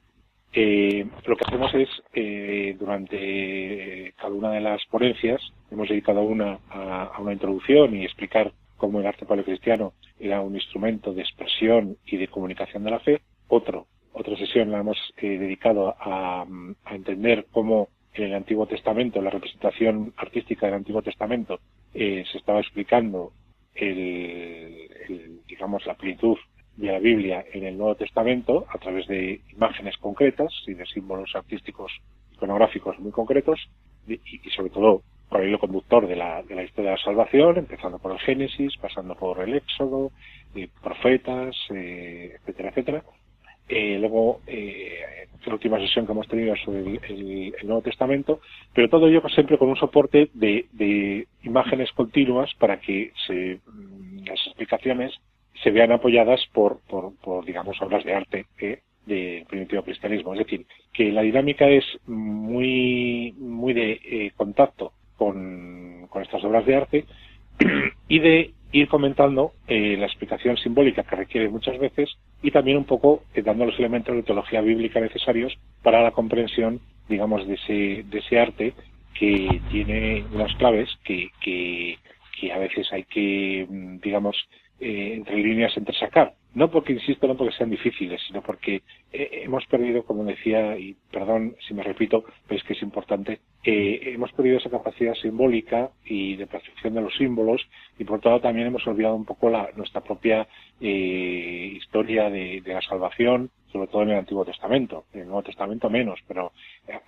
Eh, lo que hacemos es, eh, durante cada una de las ponencias, hemos dedicado una a, a, una introducción y explicar cómo el arte paleocristiano era un instrumento de expresión y de comunicación de la fe. Otro, otra sesión la hemos eh, dedicado a, a, entender cómo en el Antiguo Testamento, la representación artística del Antiguo Testamento, eh, se estaba explicando el, digamos, la plenitud de la Biblia en el Nuevo Testamento a través de imágenes concretas y de símbolos artísticos iconográficos muy concretos y, y sobre todo por el hilo conductor de la, de la historia de la salvación, empezando por el Génesis, pasando por el Éxodo, eh, profetas, eh, etcétera, etcétera. Eh, luego, eh, la última sesión que hemos tenido sobre el, Nuevo Testamento, pero todo ello siempre con un soporte de, de imágenes continuas para que se, las explicaciones se vean apoyadas por, por, digamos, obras de arte eh, del primitivo cristianismo. Es decir, que la dinámica es muy, muy de eh, contacto con, con, estas obras de arte y de ir comentando eh, la explicación simbólica que requiere muchas veces y también un poco eh, dando los elementos de teología bíblica necesarios para la comprensión, digamos, de ese, de ese arte que tiene unas claves que, que, que a veces hay que, digamos, eh, entre líneas entresacar. No porque, insisto, no porque sean difíciles, sino porque eh, hemos perdido, como decía, y perdón si me repito, pero es que es importante, eh, hemos perdido esa capacidad simbólica y de percepción de los símbolos y por todo también hemos olvidado un poco la, nuestra propia eh, historia de, de la salvación, sobre todo en el Antiguo Testamento, en el Nuevo Testamento menos, pero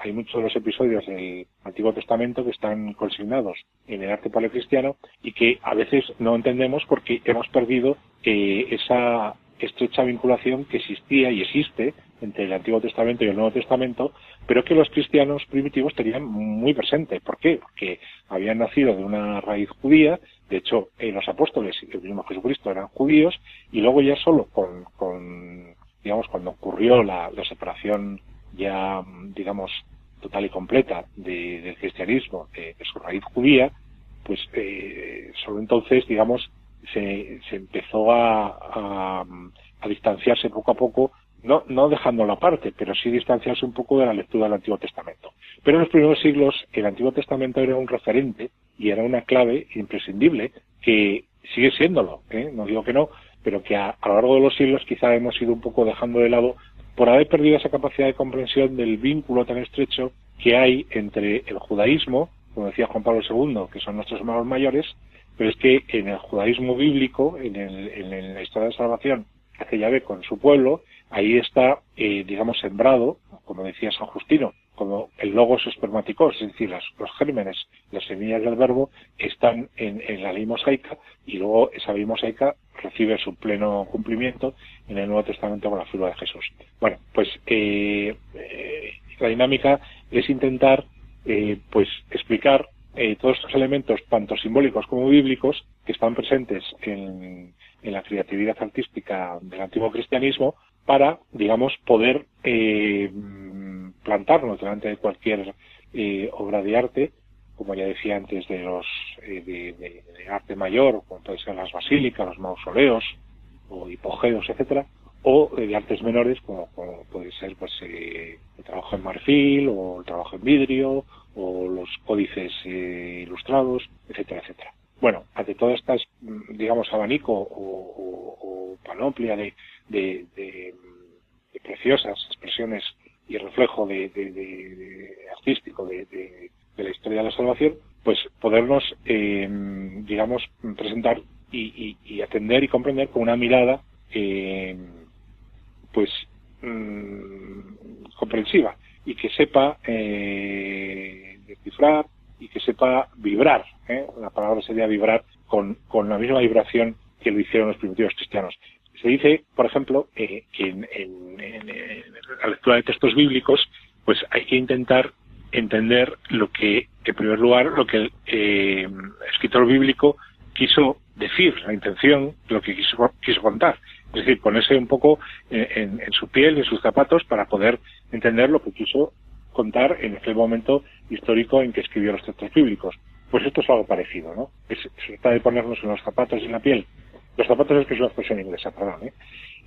hay muchos de los episodios del Antiguo Testamento que están consignados en el arte paleocristiano y que a veces no entendemos porque hemos perdido eh, esa estrecha vinculación que existía y existe entre el Antiguo Testamento y el Nuevo Testamento, pero que los cristianos primitivos tenían muy presente. ¿Por qué? Porque habían nacido de una raíz judía, de hecho, eh, los apóstoles y el mismo Jesucristo eran judíos, y luego ya solo con, digamos, cuando ocurrió la, separación ya, digamos, total y completa de, del cristianismo, de, su raíz judía, pues eh, solo entonces, digamos, se, se empezó a, a, distanciarse poco a poco, no, no dejando la parte, pero sí distanciarse un poco de la lectura del Antiguo Testamento. Pero en los primeros siglos el Antiguo Testamento era un referente y era una clave imprescindible que sigue siéndolo, ¿eh? no digo que no, pero que a, a, lo largo de los siglos quizá hemos ido un poco dejando de lado por haber perdido esa capacidad de comprensión del vínculo tan estrecho que hay entre el judaísmo, como decía Juan Pablo II, que son nuestros hermanos mayores, pero es que en el judaísmo bíblico, en, el, en la historia de salvación que hace Yahvé con su pueblo, ahí está, eh, digamos, sembrado, como decía San Justino, como el logos espermáticos, es decir, las, los gérmenes, las semillas del verbo están en, en, la ley mosaica y luego esa ley mosaica recibe su pleno cumplimiento en el Nuevo Testamento con la figura de Jesús. Bueno, pues eh, eh, la dinámica es intentar eh, pues explicar eh, todos estos elementos, tanto simbólicos como bíblicos, que están presentes en, en la creatividad artística del antiguo cristianismo, para, digamos, poder eh, plantarnos delante de cualquier eh, obra de arte, como ya decía antes, de los eh, de, arte mayor, como pueden ser las basílicas, los mausoleos o hipogeos, etcétera, o de artes menores, como, puede ser pues el trabajo en marfil o el trabajo en vidrio o los códices ilustrados, etcétera, etcétera. Bueno, ante todas estas, digamos, abanico o, o, o panoplia de, de, preciosas expresiones y reflejo de, artístico de, la historia de la salvación, pues podernos, eh, digamos, presentar y, atender y comprender con una mirada, eh, pues, mm, comprensiva y que sepa eh, descifrar y que sepa vibrar. ¿eh? La palabra sería vibrar con, con la misma vibración que lo hicieron los primitivos cristianos. Se dice, por ejemplo, eh, que en, la lectura de textos bíblicos, pues hay que intentar entender lo que, en primer lugar, lo que el eh, escritor bíblico quiso decir, la intención, lo que quiso, quiso contar. Es decir, ponerse un poco en, en, su piel, en sus zapatos, para poder entender lo que quiso contar en aquel momento histórico en que escribió los textos bíblicos. Pues esto es algo parecido, ¿no? Es, se trata de ponernos en los zapatos y en la piel los zapatos es que es una expresión inglesa, perdón, ¿eh?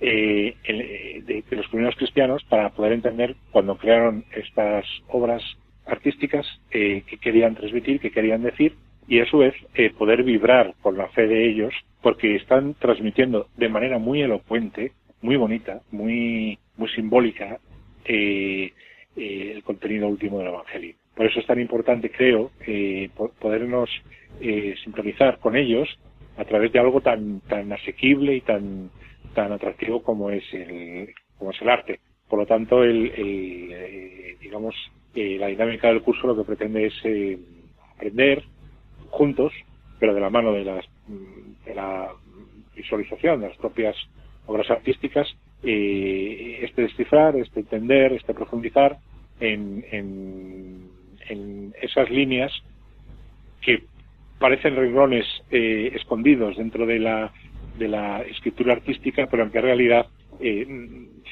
Eh, eh, de, los primeros cristianos para poder entender cuando crearon estas obras artísticas que querían transmitir, que querían decir, y a su vez poder vibrar con la fe de ellos, porque están transmitiendo de manera muy elocuente, muy bonita, muy, muy simbólica, el contenido último del Evangelio. Por eso es tan importante, creo, podernos sincronizar con ellos a través de algo tan tan asequible y tan tan atractivo como es el como es el arte. Por lo tanto el, eh, digamos eh, la dinámica del curso lo que pretende es eh, aprender juntos pero de la mano de las de la visualización de las propias obras artísticas este descifrar este entender este profundizar en, en, en esas líneas que parecen renglones eh, escondidos dentro de la, de la escritura artística, pero en que realidad eh,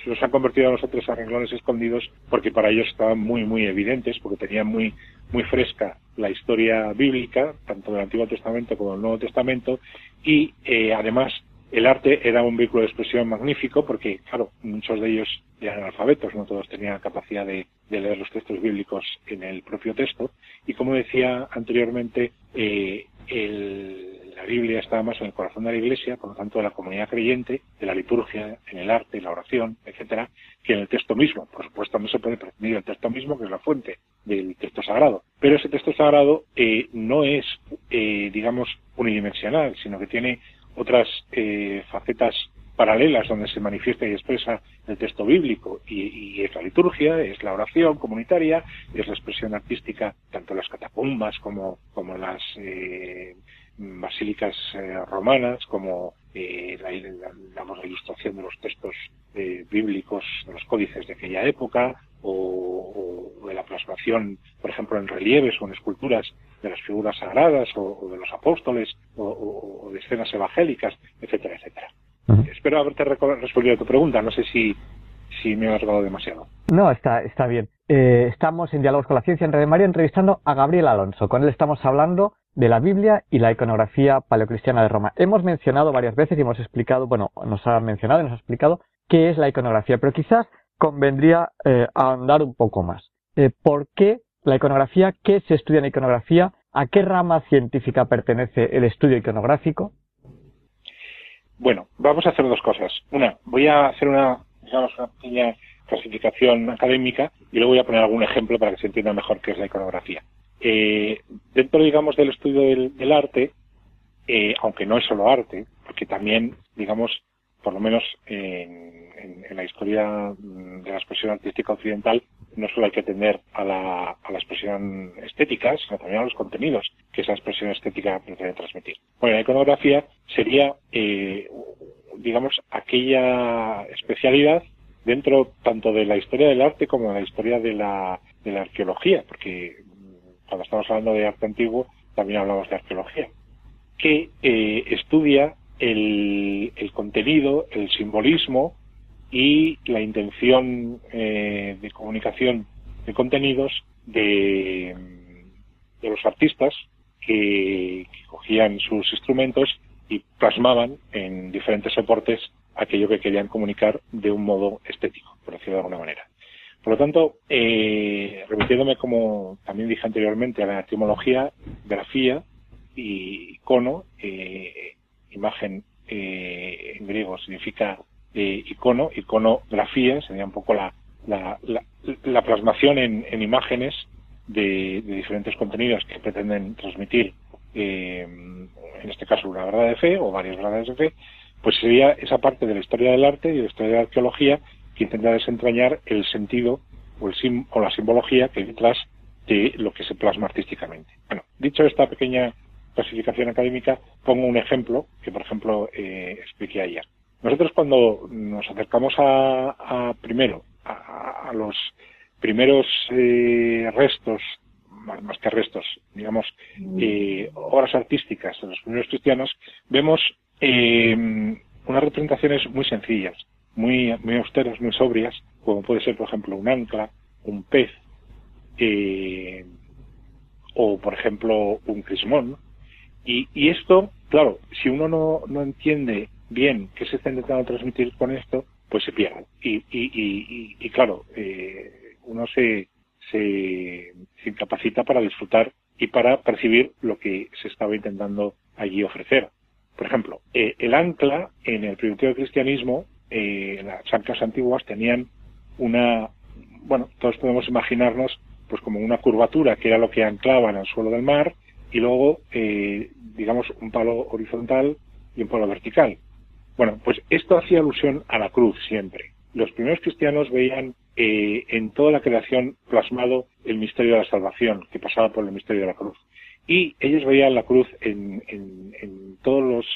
se los han convertido a nosotros a renglones escondidos porque para ellos estaban muy, muy evidentes, porque tenían muy, muy fresca la historia bíblica, tanto del Antiguo Testamento como del Nuevo Testamento, y eh, además el arte era un vehículo de expresión magnífico porque, claro, muchos de ellos eran alfabetos, no todos tenían capacidad de, leer los textos bíblicos en el propio texto. Y como decía anteriormente, eh, la Biblia estaba más en el corazón de la Iglesia, por lo tanto de la comunidad creyente, de la liturgia, en el arte, la oración, etcétera, que en el texto mismo. Por supuesto, no se puede prescindir el texto mismo, que es la fuente del texto sagrado. Pero ese texto sagrado eh, no es, eh, digamos, unidimensional, sino que tiene otras eh, facetas paralelas donde se manifiesta y expresa el texto bíblico. Y, es la liturgia, es la oración comunitaria, es la expresión artística tanto las catacumbas como, como las eh, basílicas eh, romanas, como la, la, ilustración de los textos bíblicos, de los códices de aquella época, o, de la plasmación, por ejemplo, en relieves o en esculturas de las figuras sagradas o, de los apóstoles o, escenas evangélicas, etcétera, etcétera. Espero haberte respondido a tu pregunta. No sé si, si me he alargado demasiado. No, está, está bien. Eh, estamos en Diálogos con la Ciencia en Red María entrevistando a Gabriel Alonso. Con él estamos hablando de la Biblia y la iconografía paleocristiana de Roma. Hemos mencionado varias veces y hemos explicado, bueno, nos ha mencionado y nos ha explicado qué es la iconografía, pero quizás convendría eh, ahondar un poco más. Eh, ¿Por qué la iconografía? ¿Qué se estudia en iconografía? ¿A qué rama científica pertenece el estudio iconográfico? Bueno, vamos a hacer dos cosas. Una, voy a hacer una, digamos, una pequeña clasificación académica y luego voy a poner algún ejemplo para que se entienda mejor qué es la iconografía. Eh, dentro, digamos, del estudio del, arte, eh, aunque no es solo arte, porque también, digamos, por lo menos en, la historia de la expresión artística occidental, no solo hay que atender a la, a la expresión estética, sino también a los contenidos que esa expresión estética pretende transmitir. Bueno, la iconografía sería, eh, digamos, aquella especialidad dentro tanto de la historia del arte como de la historia de la, de la arqueología, porque cuando estamos hablando de arte antiguo también hablamos de arqueología, que eh, estudia el, el, contenido, el simbolismo y la intención eh, de comunicación de contenidos de, los artistas que, cogían sus instrumentos y plasmaban en diferentes soportes aquello que querían comunicar de un modo estético, por decirlo de alguna manera. Por lo tanto, eh, remitiéndome, como también dije anteriormente, a la etimología, grafía y icono, eh, imagen eh, en griego significa eh, icono, iconografía, sería un poco la, la, la, plasmación en, en, imágenes de, diferentes contenidos que pretenden transmitir, eh, en este caso, una verdad de fe o varias verdades de fe, pues sería esa parte de la historia del arte y de la historia de la arqueología que intenta desentrañar el sentido o, el o la simbología que hay detrás de lo que se plasma artísticamente. Bueno, dicho esta pequeña clasificación académica, pongo un ejemplo que, por ejemplo, eh, expliqué ayer. Nosotros cuando nos acercamos a, primero a, los primeros eh, restos, más, que restos, digamos, eh, obras artísticas de los primeros cristianos, vemos eh, unas representaciones muy sencillas, muy, muy austeras, muy sobrias, como puede ser, por ejemplo, un ancla, un pez, eh, o, por ejemplo, un crismón. Y, y esto, claro, si uno no, no entiende bien qué se está intentando transmitir con esto, pues se pierde. Y, y, y, y claro, eh, uno se, se, incapacita para disfrutar y para percibir lo que se estaba intentando allí ofrecer. Por ejemplo, eh, el ancla en el primitivo cristianismo, eh, las anclas antiguas tenían una, bueno, todos podemos imaginarnos pues como una curvatura que era lo que anclaba en el suelo del mar y luego, eh, digamos, un palo horizontal y un palo vertical. Bueno, pues esto hacía alusión a la cruz siempre. Los primeros cristianos veían eh, en toda la creación plasmado el misterio de la salvación, que pasaba por el misterio de la cruz. Y ellos veían la cruz en, todos los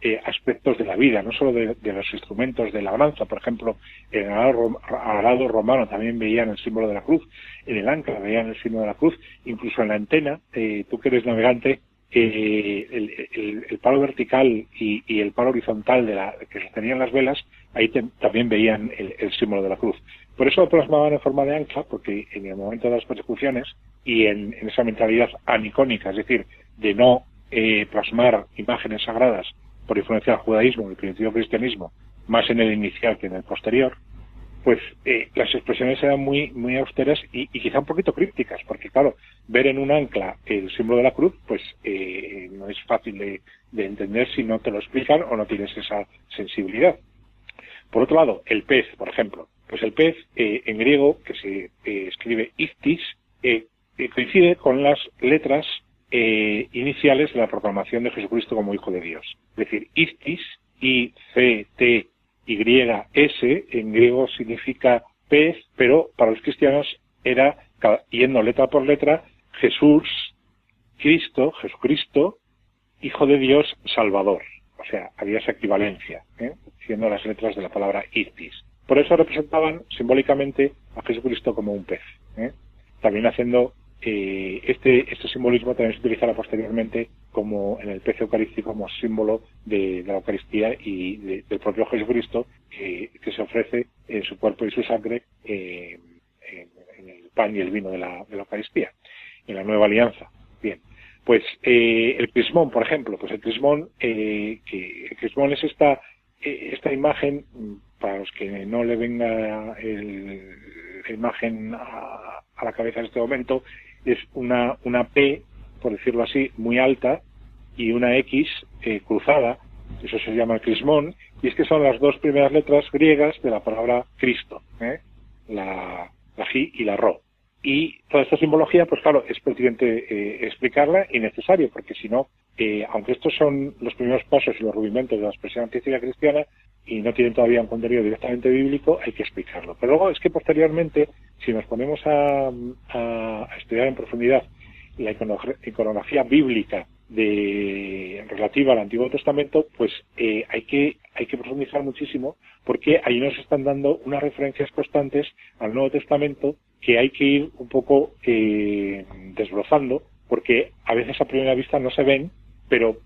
eh, aspectos de la vida, no solo de, los instrumentos de labranza, por ejemplo, en el arado romano también veían el símbolo de la cruz, en el ancla veían el símbolo de la cruz, incluso en la antena, eh, tú que eres navegante, eh, el, palo vertical y, el palo horizontal de la, que sostenían las velas, ahí también veían el, símbolo de la cruz. Por eso lo plasmaban en forma de ancla, porque en el momento de las persecuciones y en, esa mentalidad anicónica, es decir, de no eh, plasmar imágenes sagradas por influencia del judaísmo y el principio cristianismo, más en el inicial que en el posterior, pues eh, las expresiones eran muy, muy austeras y, quizá un poquito crípticas, porque claro, ver en un ancla el símbolo de la cruz, pues eh, no es fácil de, entender si no te lo explican o no tienes esa sensibilidad. Por otro lado, el pez, por ejemplo, pues el pez eh, en griego, que se escribe ictis, coincide con las letras iniciales de la proclamación de Jesucristo como Hijo de Dios. Es decir, ictis, I, C, T, YS en griego significa pez, pero para los cristianos era, yendo letra por letra, Jesús, Cristo, Jesucristo, Hijo de Dios, Salvador. O sea, había esa equivalencia, ¿eh? siendo las letras de la palabra Istis. Por eso representaban simbólicamente a Jesucristo como un pez, ¿eh? también haciendo eh, este, este simbolismo también se utilizará posteriormente como en el pez eucarístico como símbolo de, la Eucaristía y del propio Jesucristo que, se ofrece en su cuerpo y su sangre eh, en, el pan y el vino de la, Eucaristía, en la nueva alianza. Bien, pues eh, el crismón, por ejemplo, pues el crismón, que el crismón es esta, esta imagen, para los que no le venga la imagen a la cabeza en este momento, es una, una P, por decirlo así, muy alta y una X eh, cruzada, eso se llama crismón, y es que son las dos primeras letras griegas de la palabra Cristo, ¿eh? la, la y la Ro. Y toda esta simbología, pues claro, es pertinente eh, explicarla y necesario, porque si no, eh, aunque estos son los primeros pasos y los rudimentos de la expresión artística cristiana y no tienen todavía un contenido directamente bíblico, hay que explicarlo. Pero luego es que posteriormente, si nos ponemos a, estudiar en profundidad la iconografía bíblica de relativa al Antiguo Testamento, pues eh, hay que hay que profundizar muchísimo porque ahí nos están dando unas referencias constantes al Nuevo Testamento que hay que ir un poco eh, desbrozando porque a veces a primera vista no se ven pero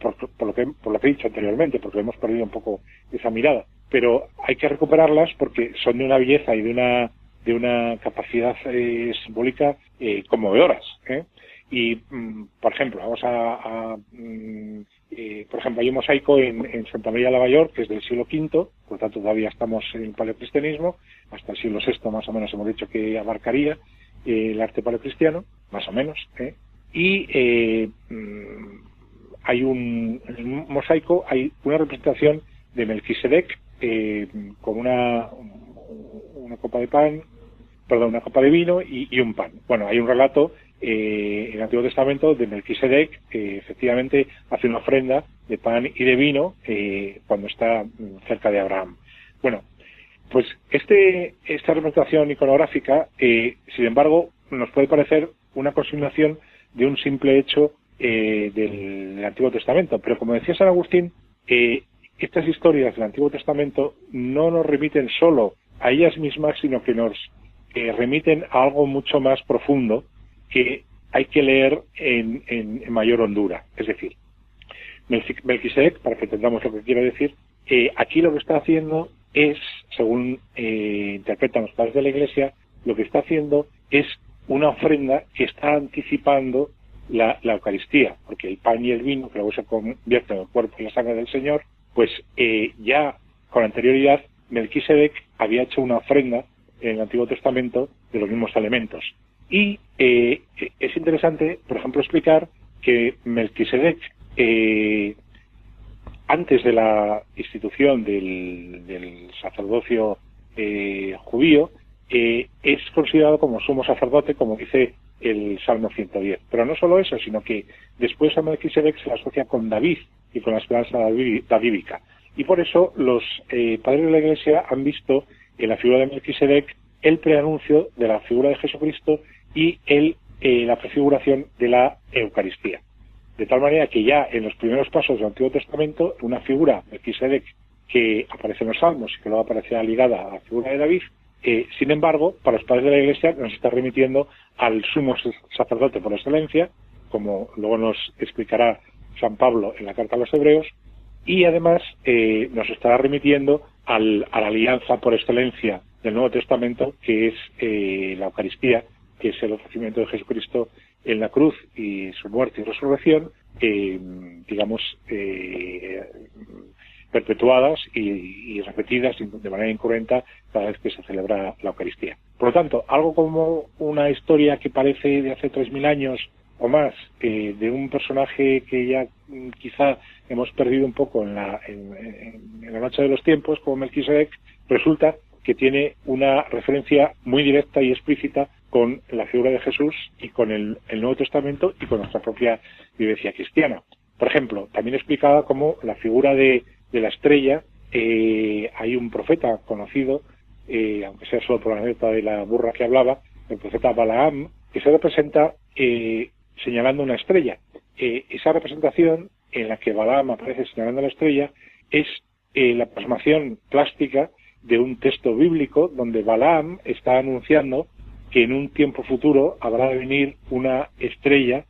por, lo que, por lo que he dicho anteriormente, porque hemos perdido un poco esa mirada, pero hay que recuperarlas porque son de una belleza y de una de una capacidad eh, simbólica eh, conmovedoras. ¿eh? Y, mm, por ejemplo, vamos a, mm, eh, por ejemplo, hay un mosaico en, Santa María de Nueva York que es del siglo V, por tanto todavía estamos en el paleocristianismo, hasta el siglo VI más o menos hemos dicho que abarcaría el arte paleocristiano, más o menos, ¿eh? y eh, mm, hay un, mosaico, hay una representación de Melquisedec eh, con una, una copa de pan, perdón, una copa de vino y, un pan. Bueno, hay un relato eh, en el Antiguo Testamento de Melquisedec que efectivamente hace una ofrenda de pan y de vino eh, cuando está cerca de Abraham. Bueno, pues este, esta representación iconográfica, eh, sin embargo, nos puede parecer una consignación de un simple hecho eh, del, Antiguo Testamento. Pero como decía San Agustín, eh, estas historias del Antiguo Testamento no nos remiten solo a ellas mismas, sino que nos eh, remiten a algo mucho más profundo que hay que leer en, en, mayor hondura. Es decir, Melquisedec, para que entendamos lo que quiero decir, aquí lo que está haciendo es, según interpretan los padres de la Iglesia, lo que está haciendo es una ofrenda que está anticipando la, Eucaristía, porque el pan y el vino, que luego se convierten en el cuerpo y la sangre del Señor, pues eh, ya con anterioridad Melquisedec había hecho una ofrenda en el Antiguo Testamento de los mismos elementos. Y eh, es interesante, por ejemplo, explicar que Melquisedec, eh, antes de la institución del, sacerdocio judío, es considerado como sumo sacerdote, como dice el Salmo 110. Pero no solo eso, sino que después a Melquisedec se asocia con David y con la esperanza davídica. Y por eso los eh, padres de la Iglesia han visto en la figura de Melquisedec el preanuncio de la figura de Jesucristo y el, eh, la prefiguración de la Eucaristía. De tal manera que ya en los primeros pasos del Antiguo Testamento, una figura, Melquisedec, que aparece en los Salmos y que luego aparece ligada a la figura de David, eh, sin embargo, para los padres de la Iglesia nos está remitiendo al sumo sacerdote por excelencia, como luego nos explicará San Pablo en la carta a los Hebreos, y además eh, nos estará remitiendo a la alianza por excelencia del Nuevo Testamento, que es eh, la Eucaristía, que es el ofrecimiento de Jesucristo en la cruz y su muerte y resurrección, digamos, perpetuadas y, repetidas de manera incurrenta cada vez que se celebra la Eucaristía. Por lo tanto, algo como una historia que parece de hace 3.000 años o más, de un personaje que ya mm, quizá hemos perdido un poco en la, en, la noche de los tiempos, como Melquisedec, resulta que tiene una referencia muy directa y explícita con la figura de Jesús y con el, el Nuevo Testamento y con nuestra propia vivencia cristiana. Por ejemplo, también explicaba cómo la figura de, de la estrella, eh, hay un profeta conocido, eh, aunque sea solo por la anécdota de la burra que hablaba, el profeta Balaam, que se representa eh, señalando una estrella. esa representación en la que Balaam aparece señalando la estrella es la plasmación plástica de un texto bíblico donde Balaam está anunciando que en un tiempo futuro habrá de venir una estrella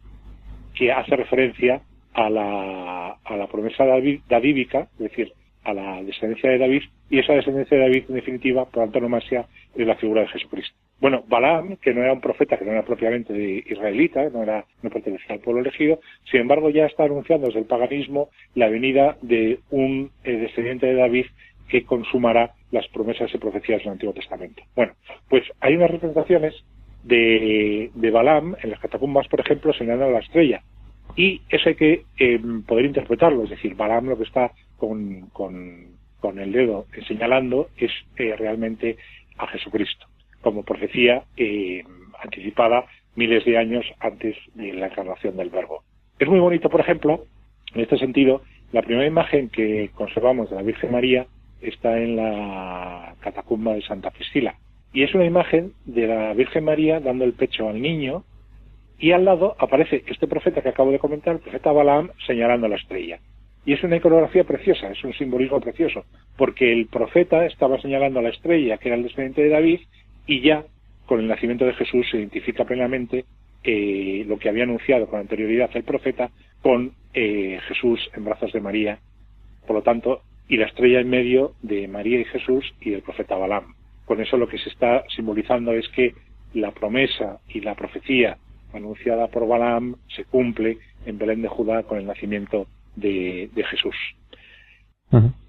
que hace referencia a la, a la promesa davídica, es decir, a la descendencia de David, y esa descendencia de David, en definitiva, por antonomasia, es la figura de Jesucristo. Bueno, Balaam, que no era un profeta, que no era propiamente de israelita, no, era, no pertenecía al pueblo elegido, sin embargo ya está anunciando desde el paganismo la venida de un eh, descendiente de David que consumará las promesas y profecías del Antiguo Testamento. Bueno, pues hay unas representaciones de, de Balaam en las catacumbas, por ejemplo, señalando la estrella, y eso hay que eh, poder interpretarlo, es decir, Balaam lo que está con, con, el dedo señalando es eh, realmente a Jesucristo, como profecía eh, anticipada miles de años antes de la encarnación del Verbo. Es muy bonito, por ejemplo, en este sentido, la primera imagen que conservamos de la Virgen María está en la catacumba de Santa Priscila. Y es una imagen de la Virgen María dando el pecho al niño y al lado aparece este profeta que acabo de comentar, el profeta Balaam, señalando la estrella. Y es una iconografía preciosa, es un simbolismo precioso, porque el profeta estaba señalando a la estrella, que era el descendiente de David, y ya con el nacimiento de Jesús se identifica plenamente eh, lo que había anunciado con anterioridad el profeta con eh, Jesús en brazos de María, por lo tanto, y la estrella en medio de María y Jesús y el profeta Balaam. Con eso lo que se está simbolizando es que la promesa y la profecía anunciada por Balaam se cumple en Belén de Judá con el nacimiento de, Jesús.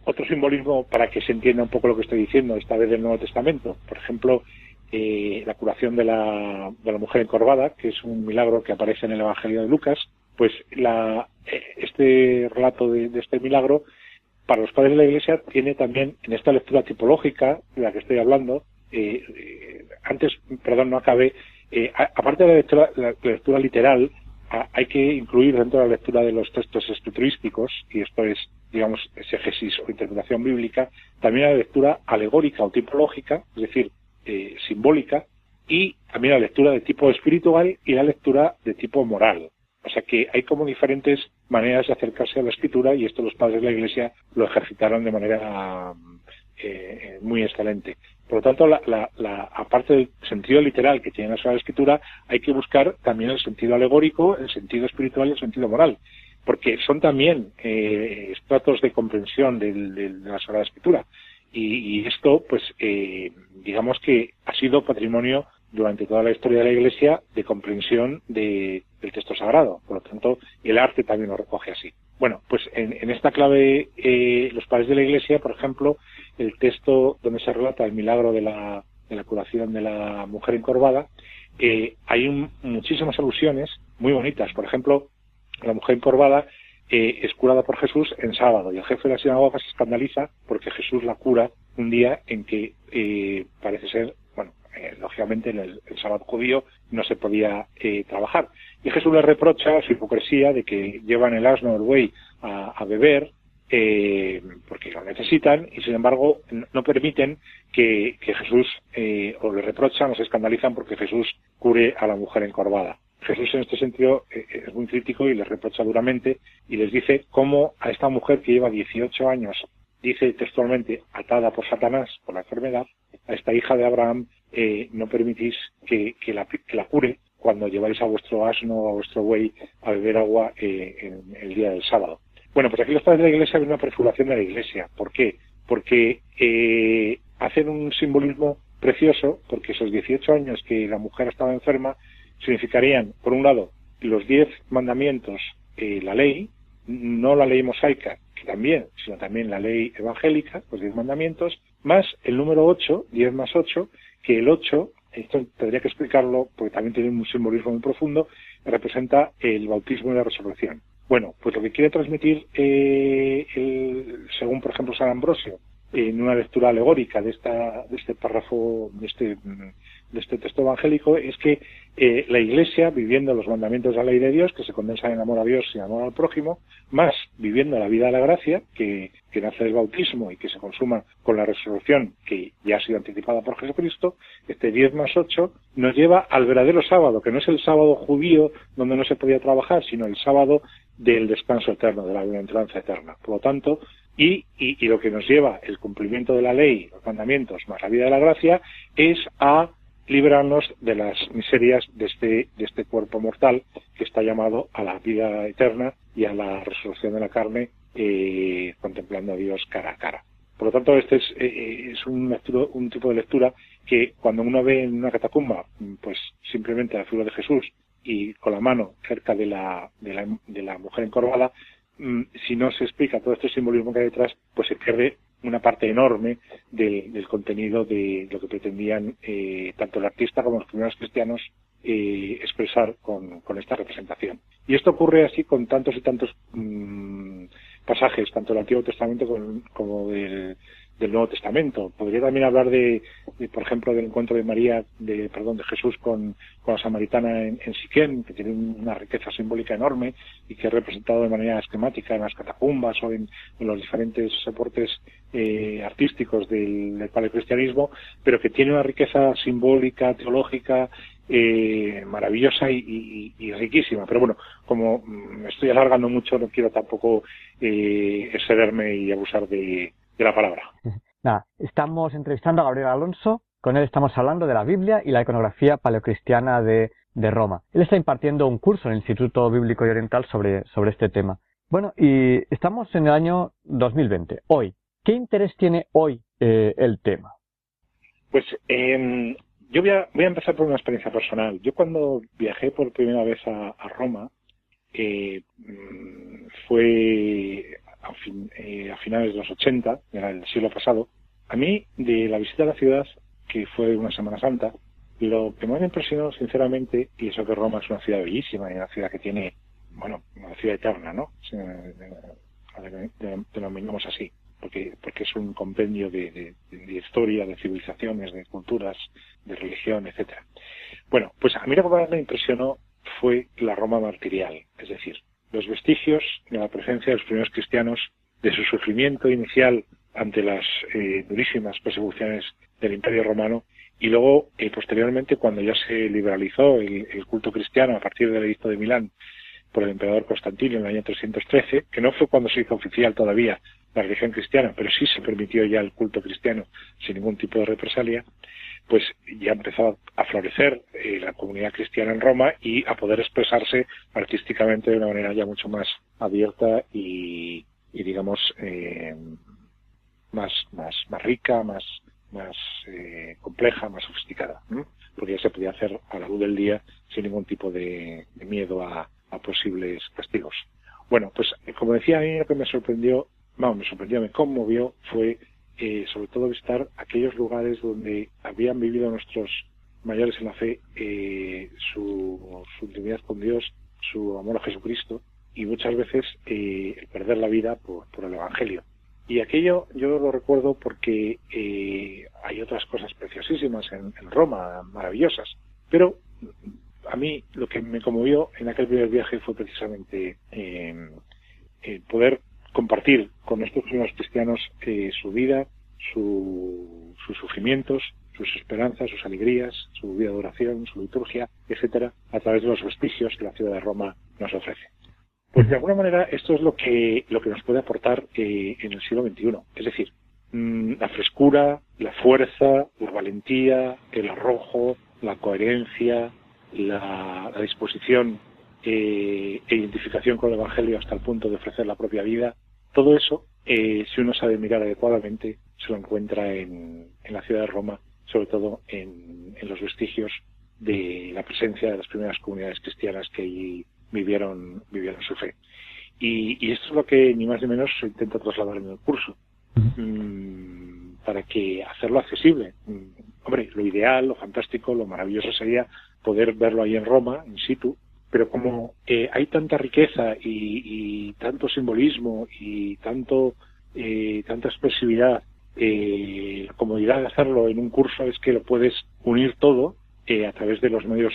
Otro simbolismo para que se entienda un poco lo que estoy diciendo, esta vez del Nuevo Testamento, por ejemplo, eh, la curación de la, de la mujer encorvada, que es un milagro que aparece en el Evangelio de Lucas, pues la, eh, este relato de, de, este milagro, para los padres de la Iglesia, tiene también en esta lectura tipológica de la que estoy hablando, antes, perdón, no acabé, aparte de la lectura, lectura literal, hay que incluir dentro de la lectura de los textos escriturísticos, y esto es, digamos, exégesis o interpretación bíblica, también la lectura alegórica o tipológica, es decir, eh, simbólica, y también la lectura de tipo espiritual y la lectura de tipo moral. O sea que hay como diferentes maneras de acercarse a la escritura y esto los padres de la Iglesia lo ejercitaron de manera eh, muy excelente. Por lo tanto, la, la, aparte del sentido literal que tiene la Sagrada Escritura, hay que buscar también el sentido alegórico, el sentido espiritual y el sentido moral, porque son también eh, estratos de comprensión de, la Sagrada Escritura. Y, esto, pues, eh, digamos que ha sido patrimonio durante toda la historia de la Iglesia de comprensión del texto sagrado. Por lo tanto, el arte también lo recoge así. Bueno, pues en, esta clave, eh, los padres de la Iglesia, por ejemplo, el texto donde se relata el milagro de la, de la curación de la mujer encorvada, eh, hay muchísimas alusiones muy bonitas. Por ejemplo, la mujer encorvada eh, es curada por Jesús en sábado y el jefe de la sinagoga se escandaliza porque Jesús la cura un día en que eh, parece ser, bueno, lógicamente en el, sábado judío no se podía trabajar. Y Jesús le reprocha su hipocresía de que llevan el asno o el buey a beber eh, porque lo necesitan y sin embargo no permiten que, Jesús eh, o le reprochan o se escandalizan porque Jesús cure a la mujer encorvada. Jesús en este sentido eh, es muy crítico y les reprocha duramente y les dice cómo a esta mujer que lleva 18 años, dice textualmente, atada por Satanás, por la enfermedad, a esta hija de Abraham eh, no permitís que, la, cure cuando lleváis a vuestro asno o a vuestro buey a beber agua en el día del sábado. Bueno, pues aquí los padres de la Iglesia ven una prefiguración de la Iglesia. ¿Por qué? Porque eh, hacen un simbolismo precioso, porque esos 18 años que la mujer estaba enferma significarían, por un lado, los 10 mandamientos, eh, la ley, no la ley mosaica, que también, sino también la ley evangélica, los 10 mandamientos, más el número 8, 10 más 8, que el 8, esto tendría que explicarlo porque también tiene un simbolismo muy profundo, representa el bautismo y la resurrección. Bueno, pues lo que quiere transmitir, eh, según por ejemplo San Ambrosio, en una lectura alegórica de, esta, de este párrafo, de este, de este texto evangélico, es que eh, la Iglesia, viviendo los mandamientos de la ley de Dios, que se condensan en amor a Dios y amor al prójimo, más viviendo la vida de la gracia, que, que nace del bautismo y que se consuma con la resurrección, que ya ha sido anticipada por Jesucristo, este 10 más 8 nos lleva al verdadero sábado, que no es el sábado judío donde no se podía trabajar, sino el sábado del descanso eterno, de la bienaventuranza eterna. Por lo tanto, y, y, lo que nos lleva el cumplimiento de la ley, los mandamientos, más la vida de la gracia, es a librarnos de las miserias de este, de este cuerpo mortal que está llamado a la vida eterna y a la resurrección de la carne eh, contemplando a Dios cara a cara. Por lo tanto, este es, eh, es un, un, tipo de lectura que cuando uno ve en una catacumba, pues simplemente la figura de Jesús y con la mano cerca de la, de la, de la mujer encorvada, mm, si no se explica todo este simbolismo que hay detrás, pues se pierde una parte enorme del, contenido de lo que pretendían eh, tanto el artista como los primeros cristianos eh, expresar con, esta representación. Y esto ocurre así con tantos y tantos mm, pasajes, tanto del Antiguo Testamento como del, del Nuevo Testamento. Podría también hablar de, por ejemplo, del encuentro de María, de, perdón, de Jesús con, con la samaritana en, en, Siquén, que tiene una riqueza simbólica enorme y que es representado de manera esquemática en las catacumbas o en, los diferentes soportes eh, artísticos del, del paleocristianismo, pero que tiene una riqueza simbólica, teológica, eh, maravillosa y, riquísima. Pero bueno, como me estoy alargando mucho, no quiero tampoco eh, excederme y abusar de, de la palabra. Nada, estamos entrevistando a Gabriel Alonso, con él estamos hablando de la Biblia y la iconografía paleocristiana de, de Roma. Él está impartiendo un curso en el Instituto Bíblico y Oriental sobre, sobre este tema. Bueno, y estamos en el año 2020, hoy. ¿Qué interés tiene hoy eh, el tema? Pues eh, yo voy a, voy a, empezar por una experiencia personal. Yo cuando viajé por primera vez a, a Roma, eh, fue eh, a, finales de los 80, del siglo pasado, a mí, de la visita a la ciudad, que fue una Semana Santa, lo que más me impresionó, sinceramente, y eso que Roma es una ciudad bellísima y una ciudad que tiene, bueno, una ciudad eterna, ¿no? Denominamos así. porque, porque es un compendio de, historia, de civilizaciones, de culturas, de religión, etcétera. Bueno, pues a mí lo que más me impresionó fue la Roma martirial, es decir, los vestigios de la presencia de los primeros cristianos, de su sufrimiento inicial ante las eh, durísimas persecuciones del Imperio Romano y luego eh, posteriormente cuando ya se liberalizó el, el, culto cristiano a partir del edicto de Milán por el emperador Constantino en el año 313, que no fue cuando se hizo oficial todavía la religión cristiana, pero sí se permitió ya el culto cristiano sin ningún tipo de represalia, pues ya empezó a florecer eh, la comunidad cristiana en Roma y a poder expresarse artísticamente de una manera ya mucho más abierta y, digamos eh, más más más rica, más más eh, compleja, más sofisticada, porque ya se podía hacer a la luz del día sin ningún tipo de miedo a, a posibles castigos. Bueno, pues como decía, a mí lo que me sorprendió, no, me sorprendió, me conmovió, fue eh, sobre todo visitar aquellos lugares donde habían vivido nuestros mayores en la fe eh, su, su, intimidad con Dios, su amor a Jesucristo y muchas veces eh, el perder la vida por, por, el Evangelio. Y aquello yo lo recuerdo porque eh, hay otras cosas preciosísimas en, Roma, maravillosas, pero a mí lo que me conmovió en aquel primer viaje fue precisamente eh, poder compartir con estos primeros cristianos su vida, sus sufrimientos, sus esperanzas, sus alegrías, su vida de oración, su liturgia, etcétera, a través de los vestigios que la ciudad de Roma nos ofrece. Pues de alguna manera esto es lo que lo que nos puede aportar eh, en el siglo XXI, es decir, mm, la frescura, la fuerza, la valentía, el arrojo, la coherencia, la, disposición eh, e identificación con el Evangelio hasta el punto de ofrecer la propia vida, todo eso, eh, si uno sabe mirar adecuadamente, se lo encuentra en, la ciudad de Roma, sobre todo en, los vestigios de la presencia de las primeras comunidades cristianas que allí vivieron, vivieron su fe. Y, esto es lo que ni más ni menos intenta trasladar en el curso, mm, para que hacerlo accesible. Mm, hombre, lo ideal, lo fantástico, lo maravilloso sería poder verlo ahí en Roma, in situ, pero como eh, hay tanta riqueza y, tanto simbolismo y tanto eh, tanta expresividad, eh, comodidad de hacerlo en un curso es que lo puedes unir todo a través de los medios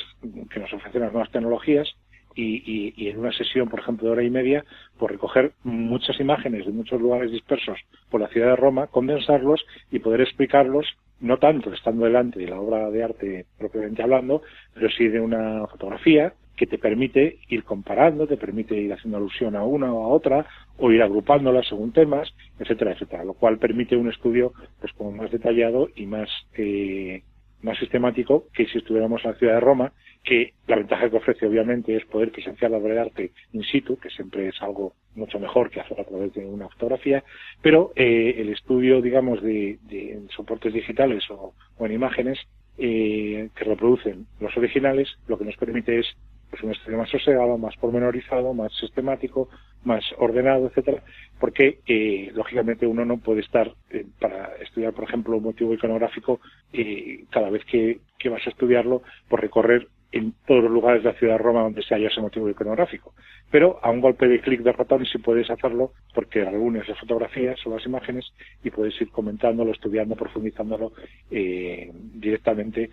que nos ofrecen las nuevas tecnologías y, y, en una sesión, por ejemplo, de hora y media, por recoger muchas imágenes de muchos lugares dispersos por la ciudad de Roma, condensarlos y poder explicarlos no tanto estando delante de la obra de arte propiamente hablando, pero sí de una fotografía que te permite ir comparando, te permite ir haciendo alusión a una o a otra, o ir agrupándolas según temas, etcétera, etcétera, lo cual permite un estudio pues como más detallado y más eh, más sistemático que si estuviéramos en la ciudad de Roma, que la ventaja que ofrece obviamente es poder presenciar la obra de arte in situ, que siempre es algo mucho mejor que hacerlo a través de una fotografía, pero eh, el estudio, digamos, de, de soportes digitales o, en imágenes eh, que reproducen los originales, lo que nos permite es pues un estudio más sosegado, más pormenorizado, más sistemático, más ordenado, etcétera, porque eh, lógicamente uno no puede estar eh, para estudiar, por ejemplo, un motivo iconográfico eh, cada vez que, que, vas a estudiarlo por recorrer en todos los lugares de la ciudad de Roma donde se haya ese motivo iconográfico. Pero a un golpe de clic de ratón sí puedes hacerlo porque algunas las fotografías o las imágenes y puedes ir comentándolo, estudiando, profundizándolo eh, directamente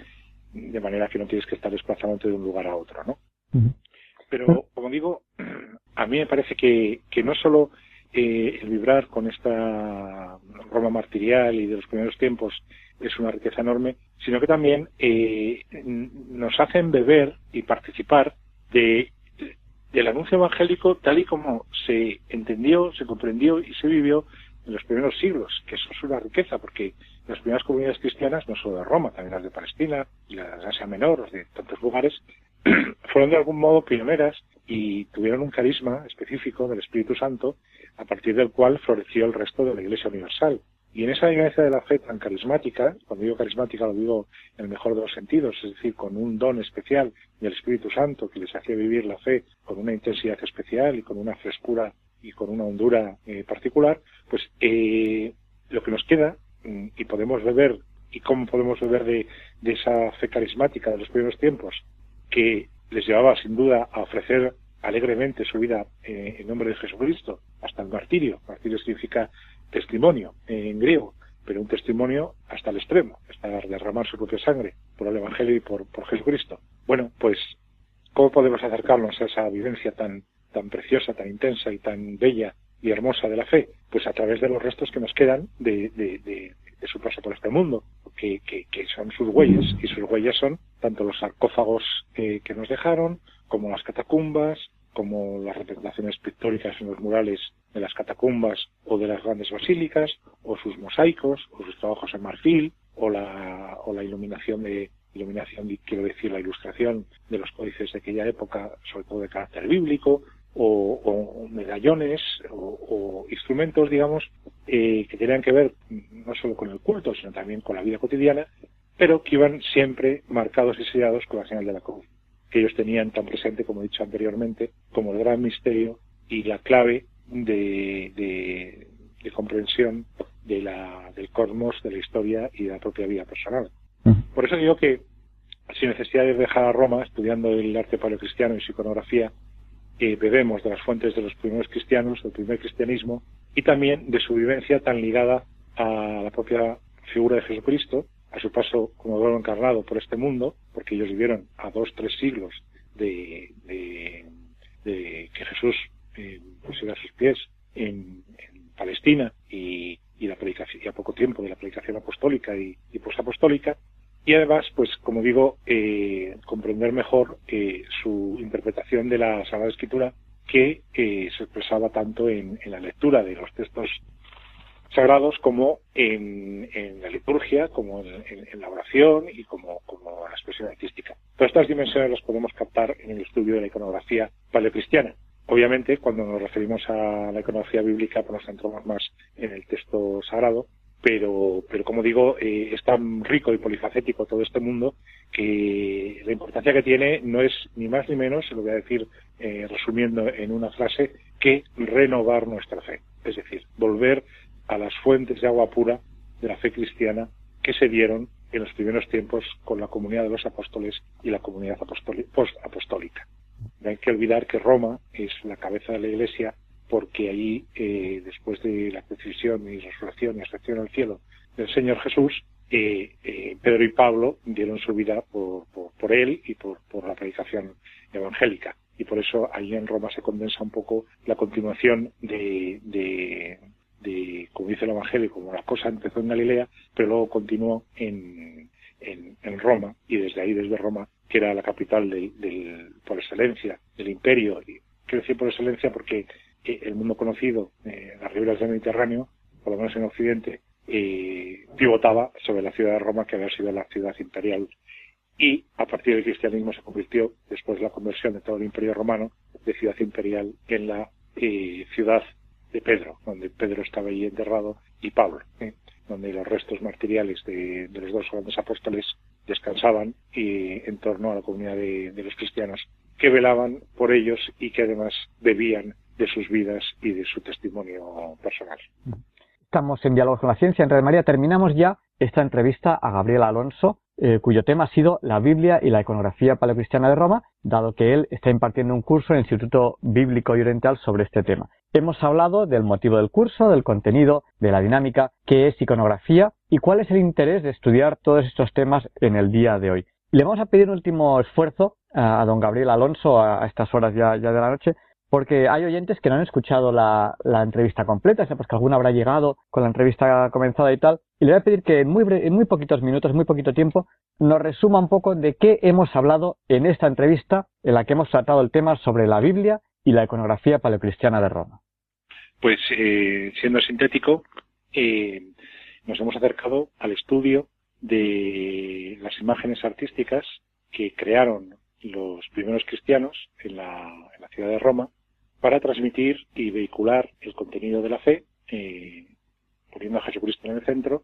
de manera que no tienes que estar desplazándote de un lugar a otro, ¿no? Pero, como digo, a mí me parece que, que no solo eh, el vibrar con esta Roma martirial y de los primeros tiempos es una riqueza enorme, sino que también eh, nos hacen beber y participar de, del anuncio evangélico tal y como se entendió, se comprendió y se vivió en los primeros siglos, que eso es una riqueza, porque las primeras comunidades cristianas, no solo de Roma, también las de Palestina y las de Asia Menor, de tantos lugares, fueron de algún modo pioneras y tuvieron un carisma específico del Espíritu Santo a partir del cual floreció el resto de la Iglesia Universal. Y en esa vivencia de la fe tan carismática, cuando digo carismática lo digo en el mejor de los sentidos, es decir, con un don especial del Espíritu Santo que les hacía vivir la fe con una intensidad especial y con una frescura y con una hondura eh, particular, pues eh, lo que nos queda mm, y podemos beber y cómo podemos beber de, de esa fe carismática de los primeros tiempos que les llevaba sin duda a ofrecer alegremente su vida eh, en nombre de Jesucristo hasta el martirio. Martirio significa testimonio en griego, pero un testimonio hasta el extremo, hasta derramar su propia sangre por el Evangelio y por, Jesucristo. Bueno, pues, ¿cómo podemos acercarnos a esa vivencia tan, tan preciosa, tan intensa y tan bella y hermosa de la fe? Pues a través de los restos que nos quedan de, de, de, su paso por este mundo, que, que, que, son sus huellas, y sus huellas son tanto los sarcófagos eh, que nos dejaron, como las catacumbas, como las representaciones pictóricas en los murales de las catacumbas o de las grandes basílicas, o sus mosaicos, o sus trabajos en marfil, o la, o la iluminación de, iluminación, quiero decir, la ilustración de los códices de aquella época, sobre todo de carácter bíblico, o, medallones, o, o, instrumentos, digamos, eh, que tenían que ver no solo con el culto, sino también con la vida cotidiana, pero que iban siempre marcados y sellados con la señal de la cruz que ellos tenían tan presente, como he dicho anteriormente, como el gran misterio y la clave de, de, de comprensión de la, del cosmos, de la historia y de la propia vida personal. Por eso digo que, sin necesidad de dejar a Roma estudiando el arte paleocristiano y su iconografía, eh, bebemos de las fuentes de los primeros cristianos, del primer cristianismo, y también de su vivencia tan ligada a la propia figura de Jesucristo, a su paso como verbo encarnado por este mundo, porque ellos vivieron a dos, tres siglos de, de, que Jesús eh, pusiera sus pies en, Palestina y, la predicación, a poco tiempo de la predicación apostólica y, y postapostólica, y además, pues como digo, eh, comprender mejor eh, su interpretación de la Sagrada Escritura que eh, se expresaba tanto en, la lectura de los textos sagrados como en, la liturgia, como en, la oración y como, como la expresión artística. Todas estas dimensiones las podemos captar en el estudio de la iconografía paleocristiana. Obviamente, cuando nos referimos a la iconografía bíblica, pues nos centramos más en el texto sagrado, pero, pero como digo, eh, es tan rico y polifacético todo este mundo que la importancia que tiene no es ni más ni menos, se lo voy a decir eh, resumiendo en una frase, que renovar nuestra fe. Es decir, volver a las fuentes de agua pura de la fe cristiana que se dieron en los primeros tiempos con la comunidad de los apóstoles y la comunidad post-apostólica. No hay que olvidar que Roma es la cabeza de la Iglesia porque allí, eh, después de la crucifixión y resurrección y ascensión al cielo del Señor Jesús, eh, eh, Pedro y Pablo dieron su vida por, él y por, la predicación evangélica. Y por eso allí en Roma se condensa un poco la continuación de, de, como dice el Evangelio, como la cosa empezó en Galilea, pero luego continuó en, Roma, y desde ahí, desde Roma, que era la capital del, del, por excelencia del imperio, y quiero por excelencia porque eh, el mundo conocido, eh, las riberas del Mediterráneo, por lo menos en Occidente, eh, pivotaba sobre la ciudad de Roma, que había sido la ciudad imperial. Y a partir del cristianismo se convirtió, después de la conversión de todo el imperio romano, de ciudad imperial en la ciudad de Pedro, donde Pedro estaba ahí enterrado, y Pablo, ¿eh? donde los restos martiriales de, los dos grandes apóstoles descansaban y en torno a la comunidad de, los cristianos que velaban por ellos y que además bebían de sus vidas y de su testimonio personal. Estamos en Diálogo con la Ciencia. En Red María terminamos ya esta entrevista a Gabriel Alonso, eh, cuyo tema ha sido la Biblia y la iconografía paleocristiana de Roma, dado que él está impartiendo un curso en el Instituto Bíblico y Oriental sobre este tema. Hemos hablado del motivo del curso, del contenido, de la dinámica, qué es iconografía y cuál es el interés de estudiar todos estos temas en el día de hoy. Le vamos a pedir un último esfuerzo a, don Gabriel Alonso a, estas horas ya, de la noche porque hay oyentes que no han escuchado la, entrevista completa, o sea, pues que alguno habrá llegado con la entrevista comenzada y tal, y le voy a pedir que en muy, en muy poquitos minutos, muy poquito tiempo, nos resuma un poco de qué hemos hablado en esta entrevista en la que hemos tratado el tema sobre la Biblia y la iconografía paleocristiana de Roma. Pues, eh, siendo sintético, eh, nos hemos acercado al estudio de las imágenes artísticas que crearon los primeros cristianos en la, en la ciudad de Roma para transmitir y vehicular el contenido de la fe, eh, poniendo a Jesucristo en el centro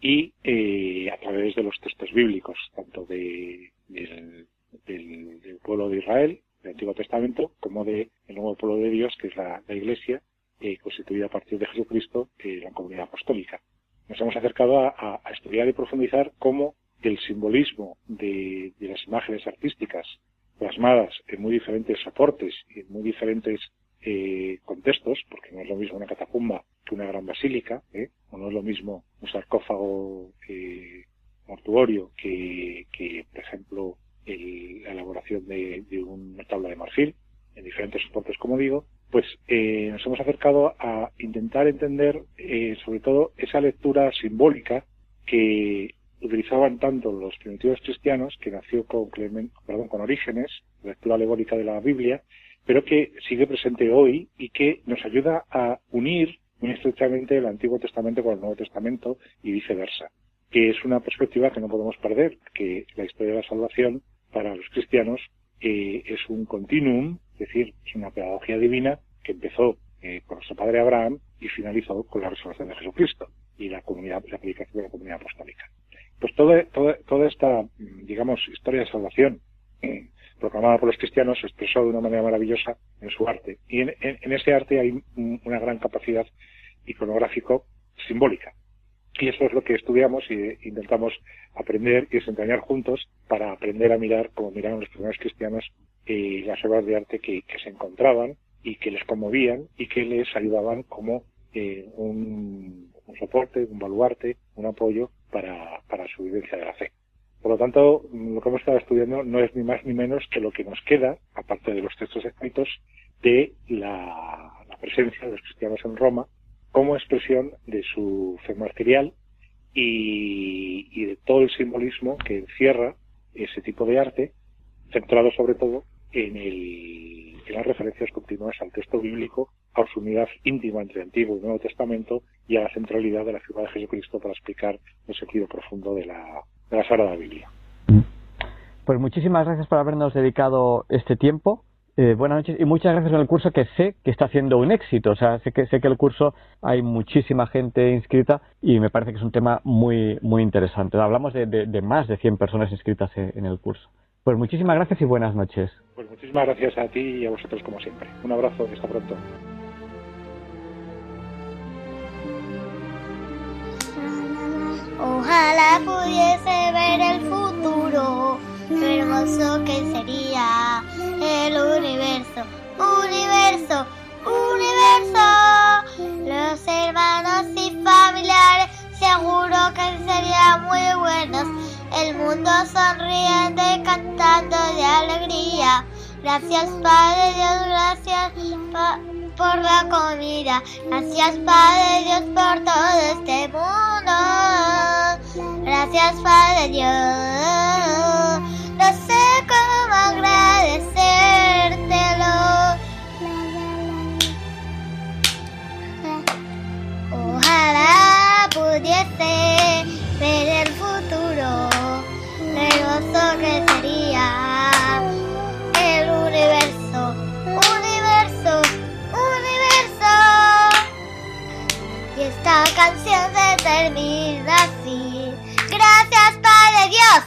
y eh, a través de los textos bíblicos, tanto de, del, pueblo de Israel, del Antiguo Testamento, como de nuevo pueblo de Dios, que es la, Iglesia, eh, constituida a partir de Jesucristo, eh, la comunidad apostólica. Nos hemos acercado a, estudiar y profundizar cómo el simbolismo de, las imágenes artísticas plasmadas en muy diferentes soportes y en muy diferentes eh, contextos, porque no es lo mismo una catacumba que una gran basílica, ¿eh? o no es lo mismo un sarcófago mortuorio que, por ejemplo, la elaboración de, una tabla de marfil, en diferentes soportes, como digo, pues eh, nos hemos acercado a intentar entender, eh, sobre todo, esa lectura simbólica que utilizaban tanto los primitivos cristianos, que nació con, perdón, con Orígenes, la lectura alegórica de la Biblia, pero que sigue presente hoy y que nos ayuda a unir muy estrechamente el Antiguo Testamento con el Nuevo Testamento y viceversa, que es una perspectiva que no podemos perder, que la historia de la salvación para los cristianos eh, es un continuum, es decir, es una pedagogía divina que empezó eh, con nuestro padre Abraham y finalizó con la resurrección de Jesucristo y la comunidad, la predicación de la comunidad apostólica. Pues toda, toda, esta, digamos, historia de salvación eh, proclamada por los cristianos se expresó de una manera maravillosa en su arte. Y en, en, ese arte hay una gran capacidad iconográfico simbólica. Y eso es lo que estudiamos e intentamos aprender y desentrañar juntos para aprender a mirar como miraron los primeros cristianos eh, las obras de arte que, se encontraban y que les conmovían y que les ayudaban como eh, un, un, soporte, un baluarte, un apoyo para, para su vivencia de la fe. Por lo tanto, lo que hemos estado estudiando no es ni más ni menos que lo que nos queda, aparte de los textos escritos, de la presencia de los cristianos en Roma como expresión de su fe material y, de todo el simbolismo que encierra ese tipo de arte, centrado sobre todo en, el, en las referencias continuas al texto bíblico, a su unidad íntima entre Antiguo y Nuevo Testamento y a la centralidad de la figura de Jesucristo para explicar el sentido profundo de la, de la Sagrada Biblia. Pues muchísimas gracias por habernos dedicado este tiempo eh, buenas noches y muchas gracias en el curso que sé que está haciendo un éxito. O sea, sé que, sé que el curso hay muchísima gente inscrita y me parece que es un tema muy, muy interesante. Hablamos de, de, de más de 100 personas inscritas en, el curso. Pues muchísimas gracias y buenas noches. Pues muchísimas gracias a ti y a vosotros como siempre. Un abrazo y hasta pronto. Ojalá pudiese ver el futuro hermoso que sería el universo, universo, universo. Los hermanos y familiares seguro que serían muy buenos. El mundo sonriente cantando de alegría. Gracias Padre Dios, gracias por la comida. Gracias Padre Dios por todo este mundo. Gracias Padre Dios. No sé cómo agradecértelo. Ojalá pudiese ver el futuro, hermoso que sería esta canción se termina así. Gracias, Padre Dios.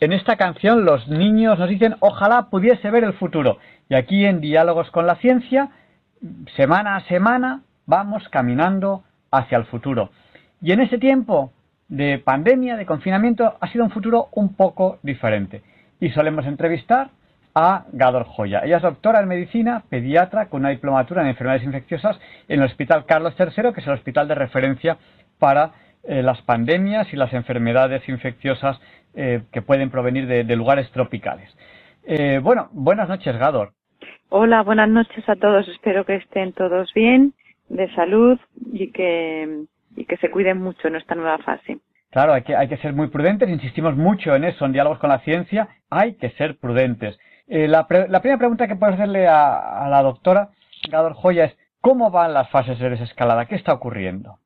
En esta canción los niños nos dicen ojalá pudiese ver el futuro. Y aquí en Diálogos con la Ciencia, semana a semana, vamos caminando hacia el futuro. Y en ese tiempo de pandemia, de confinamiento, ha sido un futuro un poco diferente. Y solemos entrevistar a Gador Joya. Ella es doctora en medicina, pediatra, con una diplomatura en enfermedades infecciosas en el Hospital Carlos III, que es el hospital de referencia para eh, las pandemias y las enfermedades infecciosas eh, que pueden provenir de, de lugares tropicales. Eh, bueno, buenas noches, Gador. Hola, buenas noches a todos. Espero que estén todos bien, de salud y que, y que se cuiden mucho en esta nueva fase. Claro, hay que, hay que ser muy prudentes, insistimos mucho en eso, en diálogos con la ciencia, hay que ser prudentes. Eh, la, pre la, primera pregunta que puedo hacerle a, la doctora Gador Joya es, ¿cómo van las fases de desescalada? ¿Qué está ocurriendo?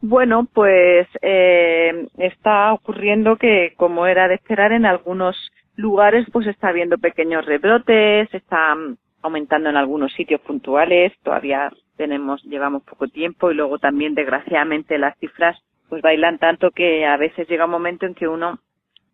Bueno, pues eh, está ocurriendo que, como era de esperar, en algunos lugares pues está habiendo pequeños rebrotes, está aumentando en algunos sitios puntuales, todavía tenemos, llevamos poco tiempo y luego también desgraciadamente las cifras pues bailan tanto que a veces llega un momento en que uno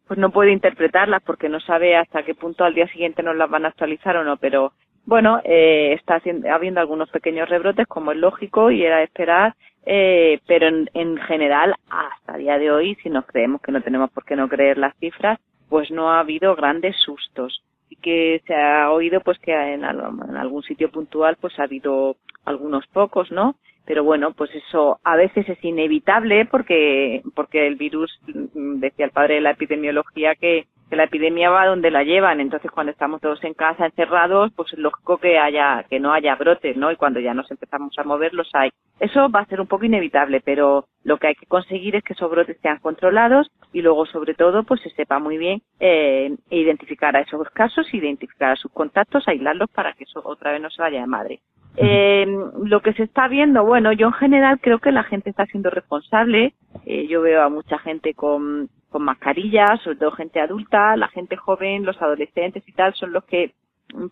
pues no puede interpretarlas porque no sabe hasta qué punto al día siguiente nos las van a actualizar o no, pero bueno, eh, está haciendo, habiendo algunos pequeños rebrotes como es lógico y era de esperar eh, pero en, en general, hasta el día de hoy, si nos creemos que no tenemos por qué no creer las cifras, pues no ha habido grandes sustos. y que se ha oído pues que en, en algún sitio puntual pues ha habido algunos pocos, ¿no? Pero bueno, pues eso a veces es inevitable porque, porque el virus, mm, decía el padre de la epidemiología, que, la epidemia va donde la llevan, entonces cuando estamos todos en casa encerrados, pues es lógico que haya, que no haya brotes, ¿no? Y cuando ya nos empezamos a mover los hay. Eso va a ser un poco inevitable, pero lo que hay que conseguir es que esos brotes sean controlados y luego sobre todo pues se sepa muy bien eh, identificar a esos casos, identificar a sus contactos, aislarlos para que eso otra vez no se vaya de madre. Eh, lo que se está viendo, bueno, yo en general creo que la gente está siendo responsable. Eh, yo veo a mucha gente con, con mascarillas, sobre todo gente adulta, la gente joven, los adolescentes y tal, son los que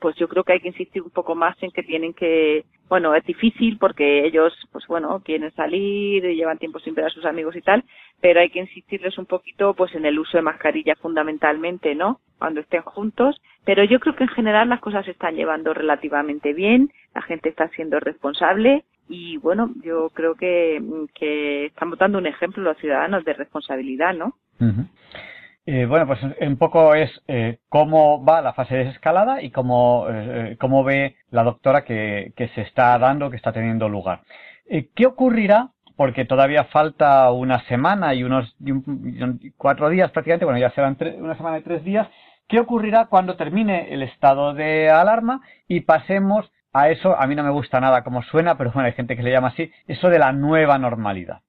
pues yo creo que hay que insistir un poco más en que tienen que, bueno, es difícil porque ellos, pues bueno, quieren salir, llevan tiempo sin ver a sus amigos y tal, pero hay que insistirles un poquito, pues en el uso de mascarilla fundamentalmente, ¿no? Cuando estén juntos, pero yo creo que en general las cosas se están llevando relativamente bien, la gente está siendo responsable y bueno, yo creo que, que estamos dando un ejemplo los ciudadanos de responsabilidad, ¿no? Eh, bueno, pues un poco es eh, cómo va la fase de desescalada y cómo, eh, cómo ve la doctora que, que, se está dando, que está teniendo lugar. ¿Qué ocurrirá? Porque todavía falta una semana y unos cuatro días prácticamente, bueno, ya serán una semana y tres días. ¿Qué ocurrirá cuando termine el estado de alarma y pasemos a eso? A mí no me gusta nada como suena, pero bueno, hay gente que le llama así, eso de la nueva normalidad.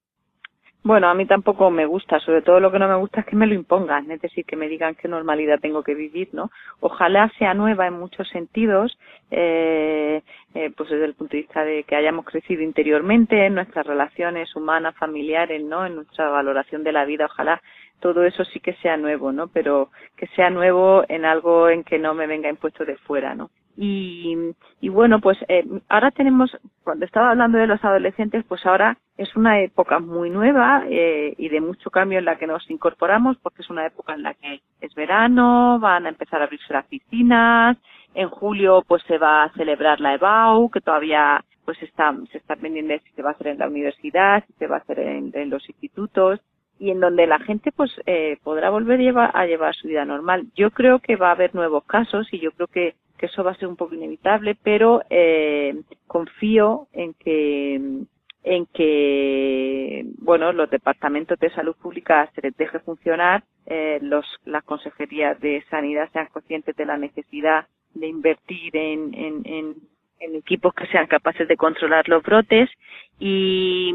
Bueno, a mí tampoco me gusta, sobre todo lo que no me gusta es que me lo impongan, es decir, que me digan qué normalidad tengo que vivir, ¿no? Ojalá sea nueva en muchos sentidos, eh, eh, pues desde el punto de vista de que hayamos crecido interiormente en nuestras relaciones humanas, familiares, ¿no? En nuestra valoración de la vida, ojalá todo eso sí que sea nuevo, ¿no? Pero que sea nuevo en algo en que no me venga impuesto de fuera, ¿no? Y, y bueno, pues eh, ahora tenemos, cuando estaba hablando de los adolescentes, pues ahora es una época muy nueva eh, y de mucho cambio en la que nos incorporamos, porque es una época en la que es verano, van a empezar a abrirse las piscinas, en julio pues se va a celebrar la EBAU, que todavía pues está, se está pendiente si se va a hacer en la universidad, si se va a hacer en, en los institutos y en donde la gente pues eh, podrá volver a llevar su vida normal. Yo creo que va a haber nuevos casos y yo creo que que eso va a ser un poco inevitable, pero eh, confío en que en que bueno los departamentos de salud pública se les deje funcionar, eh, los las consejerías de sanidad sean conscientes de la necesidad de invertir en, en, en, en equipos que sean capaces de controlar los brotes y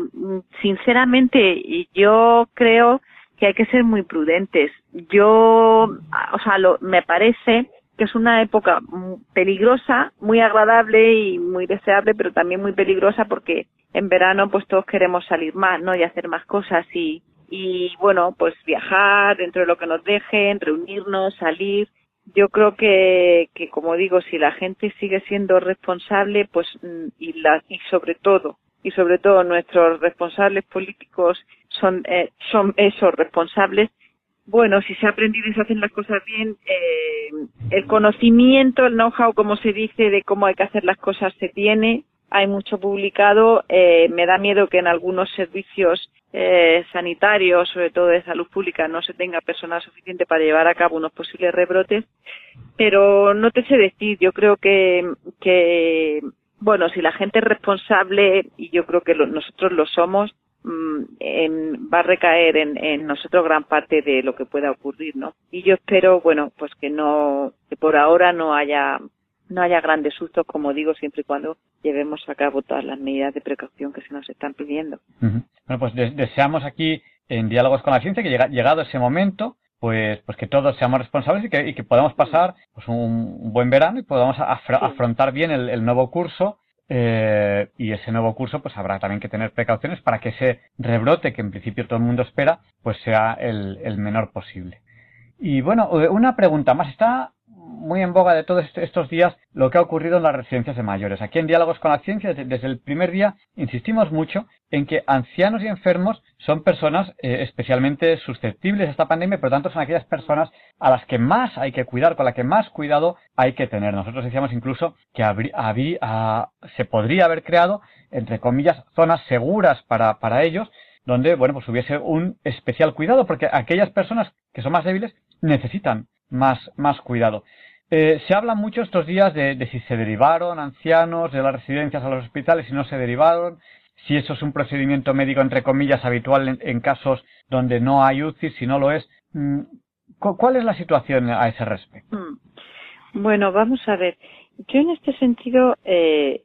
sinceramente yo creo que hay que ser muy prudentes. Yo, o sea, lo, me parece que es una época peligrosa, muy agradable y muy deseable, pero también muy peligrosa porque en verano pues todos queremos salir más, ¿no? Y hacer más cosas y, y bueno, pues viajar dentro de lo que nos dejen, reunirnos, salir. Yo creo que, que como digo, si la gente sigue siendo responsable, pues mm, y, la, y sobre todo y sobre todo nuestros responsables políticos son eh, son esos responsables bueno, si se ha aprendido y se hacen las cosas bien, eh, el conocimiento, el know-how, como se dice, de cómo hay que hacer las cosas se tiene. Hay mucho publicado. Eh, me da miedo que en algunos servicios eh, sanitarios, sobre todo de salud pública, no se tenga personal suficiente para llevar a cabo unos posibles rebrotes. Pero no te sé decir. Yo creo que, que bueno, si la gente es responsable, y yo creo que nosotros lo somos, Mm, va a recaer en, nosotros gran parte de lo que pueda ocurrir, ¿no? Y yo espero, bueno, pues que no, que por ahora no haya, no haya grandes sustos, como digo, siempre y cuando llevemos a cabo todas las medidas de precaución que se nos están pidiendo. Bueno, pues deseamos aquí en Diálogos con la Ciencia que llega, llegado ese momento, pues, pues que todos seamos responsables y que, y que podamos pasar pues un, buen verano y podamos afrontar bien el nuevo curso eh, y ese nuevo curso, pues habrá también que tener precauciones para que ese rebrote que en principio todo el mundo espera, pues sea el, el menor posible. Y bueno, una pregunta más. Está muy en boga de todos estos días lo que ha ocurrido en las residencias de mayores. Aquí en Diálogos con la Ciencia, desde el primer día, insistimos mucho en que ancianos y enfermos son personas eh, especialmente susceptibles a esta pandemia, por lo tanto son aquellas personas a las que más hay que cuidar, con las que más cuidado hay que tener. Nosotros decíamos incluso que se podría haber creado, entre comillas, zonas seguras para, para ellos, donde, bueno, pues hubiese un especial cuidado, porque aquellas personas que son más débiles necesitan más, más cuidado. Eh, se habla mucho estos días de, si se derivaron ancianos de las residencias a los hospitales, si no se derivaron, si eso es un procedimiento médico, entre comillas, habitual en, casos donde no hay UCI, si no lo es. Mm, ¿Cuál es la situación a ese respecto? Mm. Bueno, vamos a ver. Yo en este sentido eh,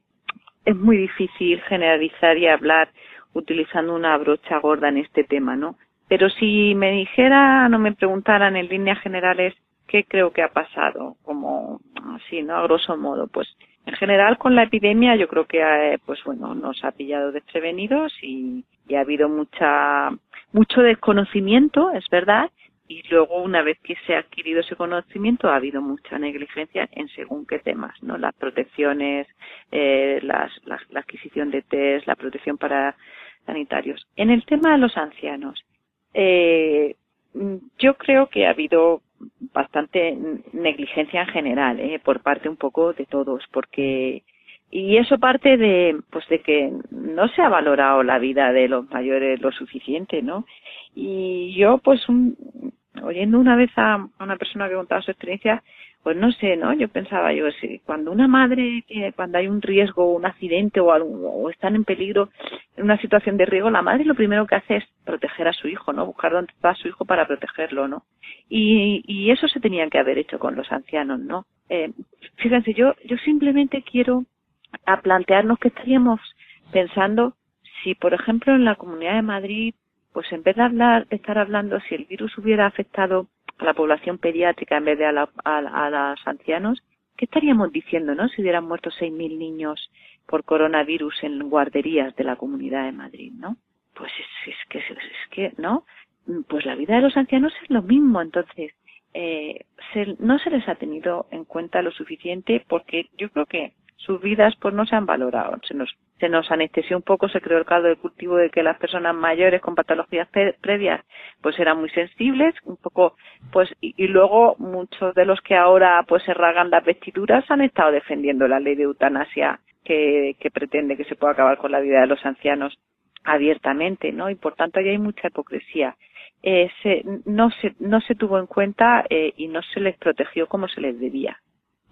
es muy difícil generalizar y hablar utilizando una brocha gorda en este tema, ¿no? Pero si me dijera, no me preguntaran en líneas generales qué creo que ha pasado, como así, ¿no? A grosso modo, pues en general con la epidemia yo creo que eh, pues bueno nos ha pillado desprevenidos y, y ha habido mucha mucho desconocimiento es verdad y luego una vez que se ha adquirido ese conocimiento ha habido mucha negligencia en según qué temas no las protecciones eh, las, la adquisición de test la protección para sanitarios. En el tema de los ancianos eh, yo creo que ha habido bastante negligencia en general, ¿eh? por parte un poco de todos, porque y eso parte de pues de que no se ha valorado la vida de los mayores lo suficiente, ¿no? Y yo pues un, oyendo una vez a una persona que contaba su experiencia pues no sé, ¿no? Yo pensaba yo, si cuando una madre, cuando hay un riesgo, un accidente o, algo, o están en peligro, en una situación de riesgo, la madre lo primero que hace es proteger a su hijo, ¿no? Buscar dónde está su hijo para protegerlo, ¿no? Y, y eso se tenía que haber hecho con los ancianos, ¿no? Eh, fíjense, yo, yo simplemente quiero a plantearnos que estaríamos pensando si, por ejemplo, en la Comunidad de Madrid, pues en vez de hablar, de estar hablando si el virus hubiera afectado a la población pediátrica en vez de a, la, a, los ancianos, ¿qué estaríamos diciendo, no? Si hubieran muerto 6.000 niños por coronavirus en guarderías de la Comunidad de Madrid, ¿no? Pues es, es que, es que, ¿no? Pues la vida de los ancianos es lo mismo, entonces, eh, no se les ha tenido en cuenta lo suficiente porque yo creo que sus vidas pues no se han valorado, se nos se nos anestesió un poco, se creó el caldo de cultivo de que las personas mayores con patologías previas pues eran muy sensibles, un poco pues y, luego muchos de los que ahora pues se rasgan las vestiduras han estado defendiendo la ley de eutanasia que, que pretende que se pueda acabar con la vida de los ancianos abiertamente, ¿no? Y por tanto ahí hay mucha hipocresía. Eh, se, no se no se tuvo en cuenta eh, y no se les protegió como se les debía.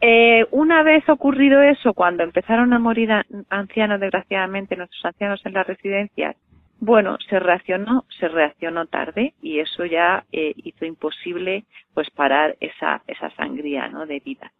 Eh, una vez ocurrido eso, cuando empezaron a morir ancianos, desgraciadamente, nuestros ancianos en las residencias, bueno, se reaccionó, se reaccionó tarde y eso ya eh, hizo imposible pues parar esa, esa sangría ¿no? de vida.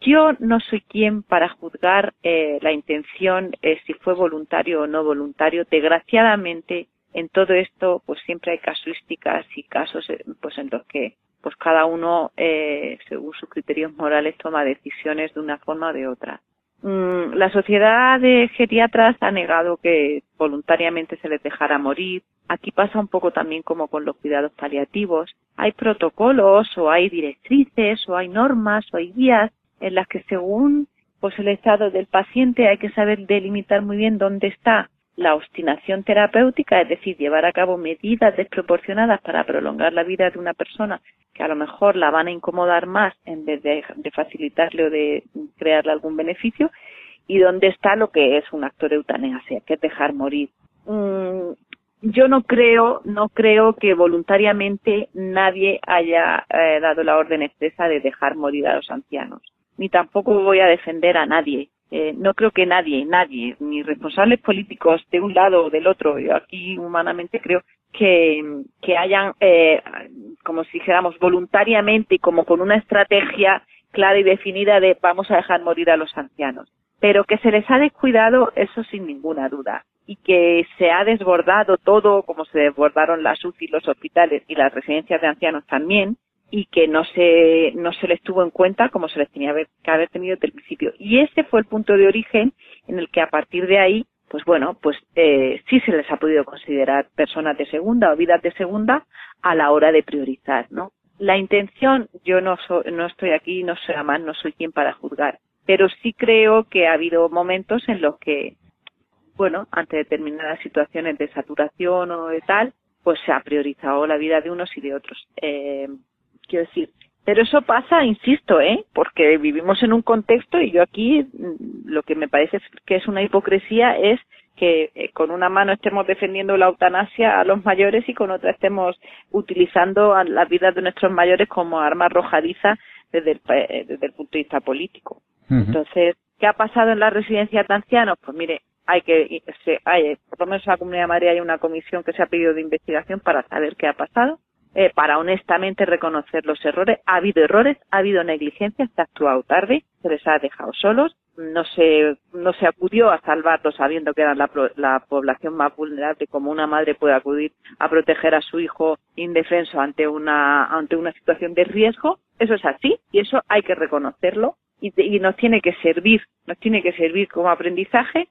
Yo no soy quien para juzgar eh, la intención, eh, si fue voluntario o no voluntario. Desgraciadamente, en todo esto, pues siempre hay casuísticas y casos eh, pues en los que pues cada uno, eh, según sus criterios morales, toma decisiones de una forma o de otra. Mm, la sociedad de geriatras ha negado que voluntariamente se les dejara morir. Aquí pasa un poco también como con los cuidados paliativos. Hay protocolos o hay directrices o hay normas o hay guías en las que según pues el estado del paciente hay que saber delimitar muy bien dónde está la obstinación terapéutica, es decir, llevar a cabo medidas desproporcionadas para prolongar la vida de una persona que a lo mejor la van a incomodar más en vez de, facilitarle o de crearle algún beneficio, y dónde está lo que es un acto de eutanasia, que es dejar morir. Mm, yo no creo, no creo que voluntariamente nadie haya eh, dado la orden expresa de dejar morir a los ancianos, ni tampoco voy a defender a nadie eh, no creo que nadie, nadie, ni responsables políticos de un lado o del otro, yo aquí humanamente creo que, que hayan, eh, como si dijéramos, voluntariamente y como con una estrategia clara y definida de vamos a dejar morir a los ancianos. Pero que se les ha descuidado, eso sin ninguna duda. Y que se ha desbordado todo, como se desbordaron las UCI, los hospitales y las residencias de ancianos también, y que no se, no se les tuvo en cuenta como se les tenía que haber tenido desde el principio. Y ese fue el punto de origen en el que a partir de ahí, pues bueno, pues eh, sí se les ha podido considerar personas de segunda o vidas de segunda a la hora de priorizar, ¿no? La intención, yo no, no estoy aquí, no soy más, no soy quien para juzgar, pero sí creo que ha habido momentos en los que, bueno, ante determinadas situaciones de saturación o de tal, pues se ha priorizado la vida de unos y de otros. Eh, quiero decir. Pero eso pasa, insisto, ¿eh? Porque vivimos en un contexto y yo aquí mm, lo que me parece que es una hipocresía es que eh, con una mano estemos defendiendo la eutanasia a los mayores y con otra estemos utilizando a las vidas de nuestros mayores como arma arrojadiza desde el, eh, desde el punto de vista político. Entonces, ¿qué ha pasado en la residencia de ancianos? Pues mire, hay que, se, hay, por lo menos en la Comunidad de Madrid hay una comisión que se ha pedido de investigación para saber qué ha pasado, eh, para honestamente reconocer los errores. Ha habido errores, ha habido negligencia, se ha actuado tarde, se les ha dejado solos, no se, no se acudió a salvarlos sabiendo que eran la, la población más vulnerable, como una madre puede acudir a proteger a su hijo indefenso ante una, ante una situación de riesgo. Eso es así y eso hay que reconocerlo y, y nos tiene que servir, nos tiene que servir como aprendizaje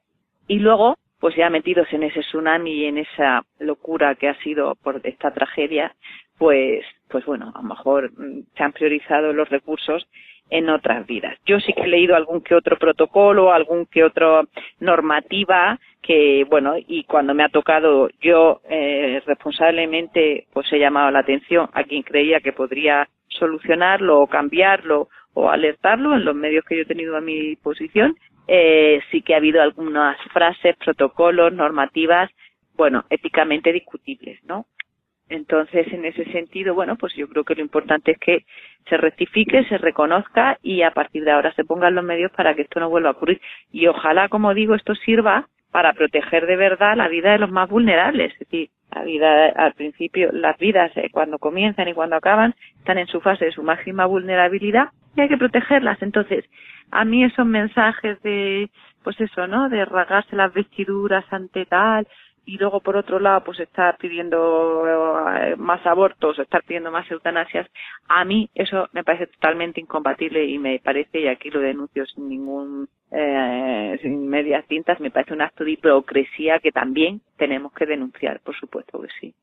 y luego, pues ya metidos en ese tsunami y en esa locura que ha sido por esta tragedia, pues, pues bueno, a lo mejor mm, se han priorizado los recursos en otras vidas. Yo sí que he leído algún que otro protocolo, algún que otro normativa que, bueno, y cuando me ha tocado yo eh, responsablemente, pues he llamado la atención a quien creía que podría solucionarlo o cambiarlo o alertarlo en los medios que yo he tenido a mi disposición eh, sí que ha habido algunas frases, protocolos, normativas, bueno, éticamente discutibles, ¿no? Entonces, en ese sentido, bueno, pues yo creo que lo importante es que se rectifique, se reconozca y a partir de ahora se pongan los medios para que esto no vuelva a ocurrir. Y ojalá, como digo, esto sirva para proteger de verdad la vida de los más vulnerables. Es decir, la vida al principio, las vidas eh, cuando comienzan y cuando acaban están en su fase de su máxima vulnerabilidad y hay que protegerlas. Entonces, a mí esos mensajes de, pues eso, ¿no? De rasgarse las vestiduras ante tal y luego por otro lado pues estar pidiendo eh, más abortos, estar pidiendo más eutanasias, a mí eso me parece totalmente incompatible y me parece, y aquí lo denuncio sin ningún, eh, sin medias tintas, me parece un acto de hipocresía que también tenemos que denunciar, por supuesto que sí.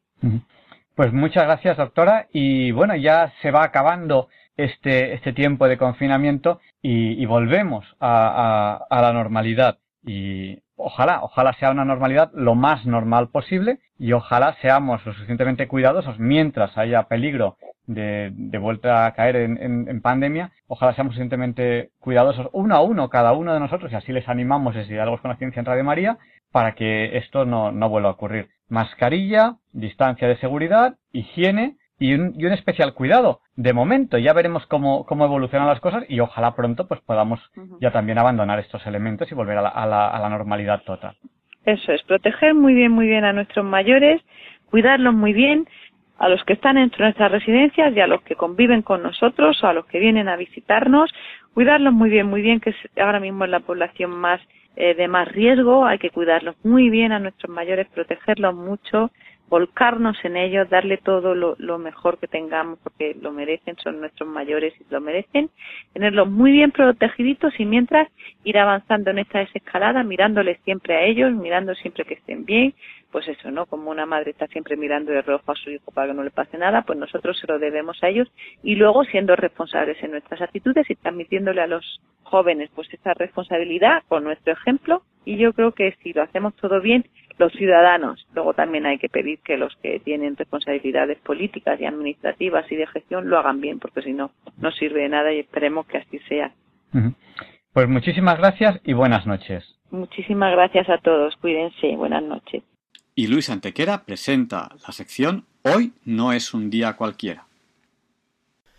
Pues muchas gracias, doctora. Y bueno, ya se va acabando este, este tiempo de confinamiento y, volvemos a, a, la normalidad. Y ojalá, ojalá sea una normalidad lo más normal posible y ojalá seamos lo suficientemente cuidadosos mientras haya peligro de, vuelta a caer en, en, pandemia, ojalá seamos suficientemente cuidadosos uno a uno, cada uno de nosotros, y así les animamos desde Diálogos con la Ciencia en Radio María, para que esto no, no vuelva a ocurrir. Mascarilla, distancia de seguridad, higiene y un, y un especial cuidado. De momento, ya veremos cómo, cómo evolucionan las cosas y ojalá pronto pues podamos ya también abandonar estos elementos y volver a la, a la, a la normalidad total. Eso es, proteger muy bien, muy bien a nuestros mayores, cuidarlos muy bien, a los que están en nuestras residencias y a los que conviven con nosotros o a los que vienen a visitarnos, cuidarlos muy bien, muy bien, que ahora mismo es la población más eh, de más riesgo, hay que cuidarlos muy bien a nuestros mayores, protegerlos mucho, volcarnos en ellos, darle todo lo, lo, mejor que tengamos porque lo merecen, son nuestros mayores y lo merecen, tenerlos muy bien protegiditos y mientras ir avanzando en esta desescalada, mirándoles siempre a ellos, mirando siempre que estén bien, pues eso, ¿no? Como una madre está siempre mirando de rojo a su hijo para que no le pase nada, pues nosotros se lo debemos a ellos. Y luego siendo responsables en nuestras actitudes y transmitiéndole a los jóvenes pues esa responsabilidad con nuestro ejemplo. Y yo creo que si lo hacemos todo bien, los ciudadanos, luego también hay que pedir que los que tienen responsabilidades políticas y administrativas y de gestión lo hagan bien, porque si no, no sirve de nada y esperemos que así sea. Pues muchísimas gracias y buenas noches. Muchísimas gracias a todos, cuídense, buenas noches. Y Luis Antequera presenta la sección Hoy no es un día cualquiera.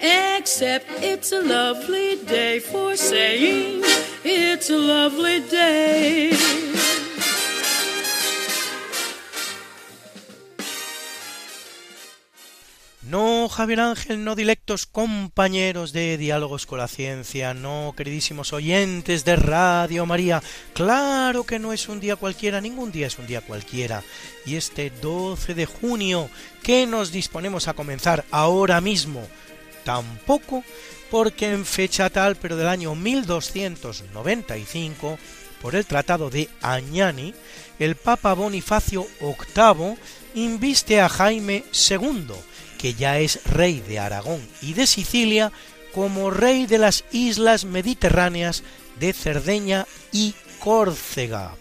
except it's a lovely day for saying it's a lovely day. No, Javier Ángel, no dilectos compañeros de Diálogos con la Ciencia, no, queridísimos oyentes de Radio María, claro que no es un día cualquiera, ningún día es un día cualquiera. Y este 12 de junio, que nos disponemos a comenzar ahora mismo, tampoco porque en fecha tal, pero del año 1295, por el Tratado de Añani, el Papa Bonifacio VIII inviste a Jaime II, que ya es rey de Aragón y de Sicilia, como rey de las islas mediterráneas de Cerdeña y Córcega.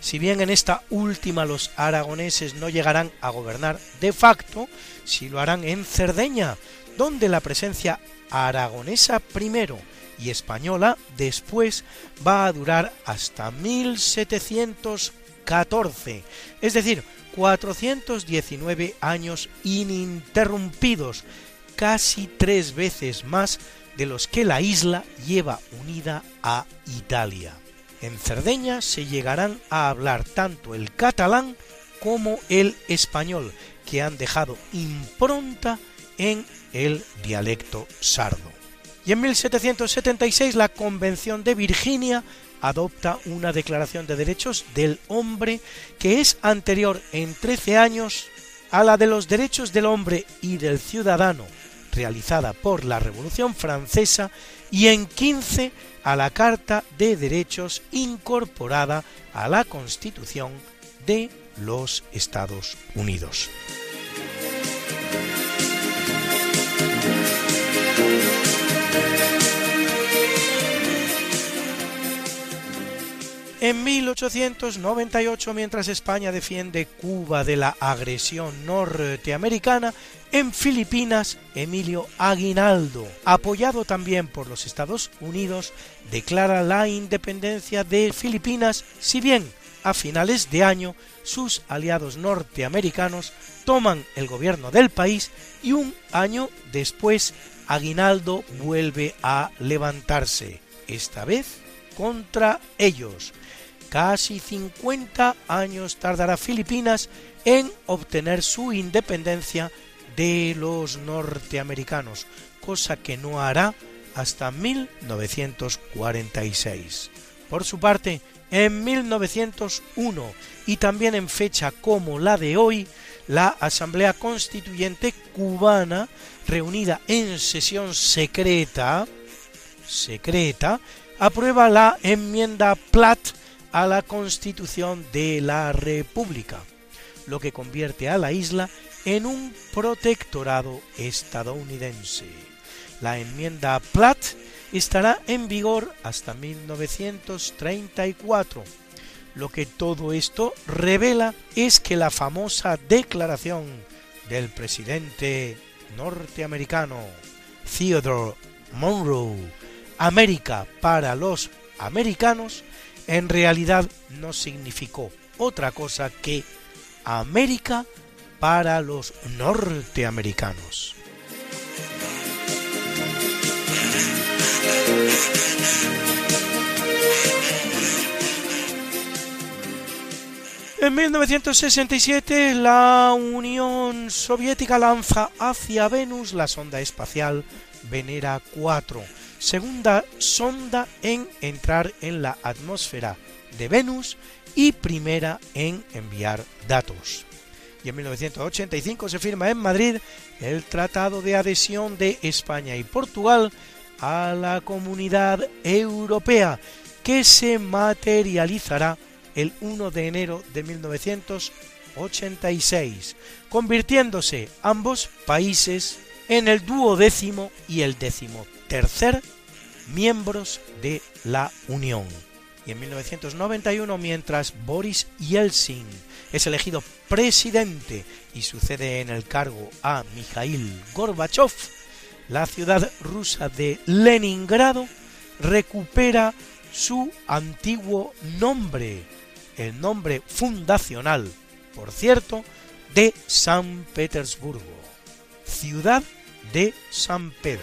Si bien en esta última los aragoneses no llegarán a gobernar de facto, sí lo harán en Cerdeña, donde la presencia aragonesa primero y española después va a durar hasta 1714, es decir, 419 años ininterrumpidos, casi tres veces más de los que la isla lleva unida a Italia. En Cerdeña se llegarán a hablar tanto el catalán como el español, que han dejado impronta en el dialecto sardo. Y en 1776 la Convención de Virginia adopta una Declaración de Derechos del Hombre que es anterior en 13 años a la de los derechos del hombre y del ciudadano realizada por la Revolución Francesa y en 15 a la Carta de Derechos incorporada a la Constitución de los Estados Unidos. En 1898, mientras España defiende Cuba de la agresión norteamericana, en Filipinas, Emilio Aguinaldo, apoyado también por los Estados Unidos, declara la independencia de Filipinas, si bien a finales de año sus aliados norteamericanos toman el gobierno del país y un año después Aguinaldo vuelve a levantarse, esta vez contra ellos, Casi 50 años tardará Filipinas en obtener su independencia de los norteamericanos, cosa que no hará hasta 1946. Por su parte, en 1901 y también en fecha como la de hoy, la Asamblea Constituyente cubana, reunida en sesión secreta, secreta, aprueba la enmienda Platt a la Constitución de la República, lo que convierte a la isla en un protectorado estadounidense. La enmienda Platt estará en vigor hasta 1934. Lo que todo esto revela es que la famosa declaración del presidente norteamericano Theodore Monroe, América para los americanos, en realidad no significó otra cosa que América para los norteamericanos. En 1967 la Unión Soviética lanza hacia Venus la sonda espacial Venera 4 segunda sonda en entrar en la atmósfera de Venus y primera en enviar datos. Y en 1985 se firma en Madrid el Tratado de Adhesión de España y Portugal a la Comunidad Europea, que se materializará el 1 de enero de 1986, convirtiéndose ambos países en el duodécimo y el décimo tercer miembros de la Unión. Y en 1991, mientras Boris Yeltsin es elegido presidente y sucede en el cargo a Mikhail Gorbachev, la ciudad rusa de Leningrado recupera su antiguo nombre, el nombre fundacional, por cierto, de San Petersburgo, ciudad de San Pedro.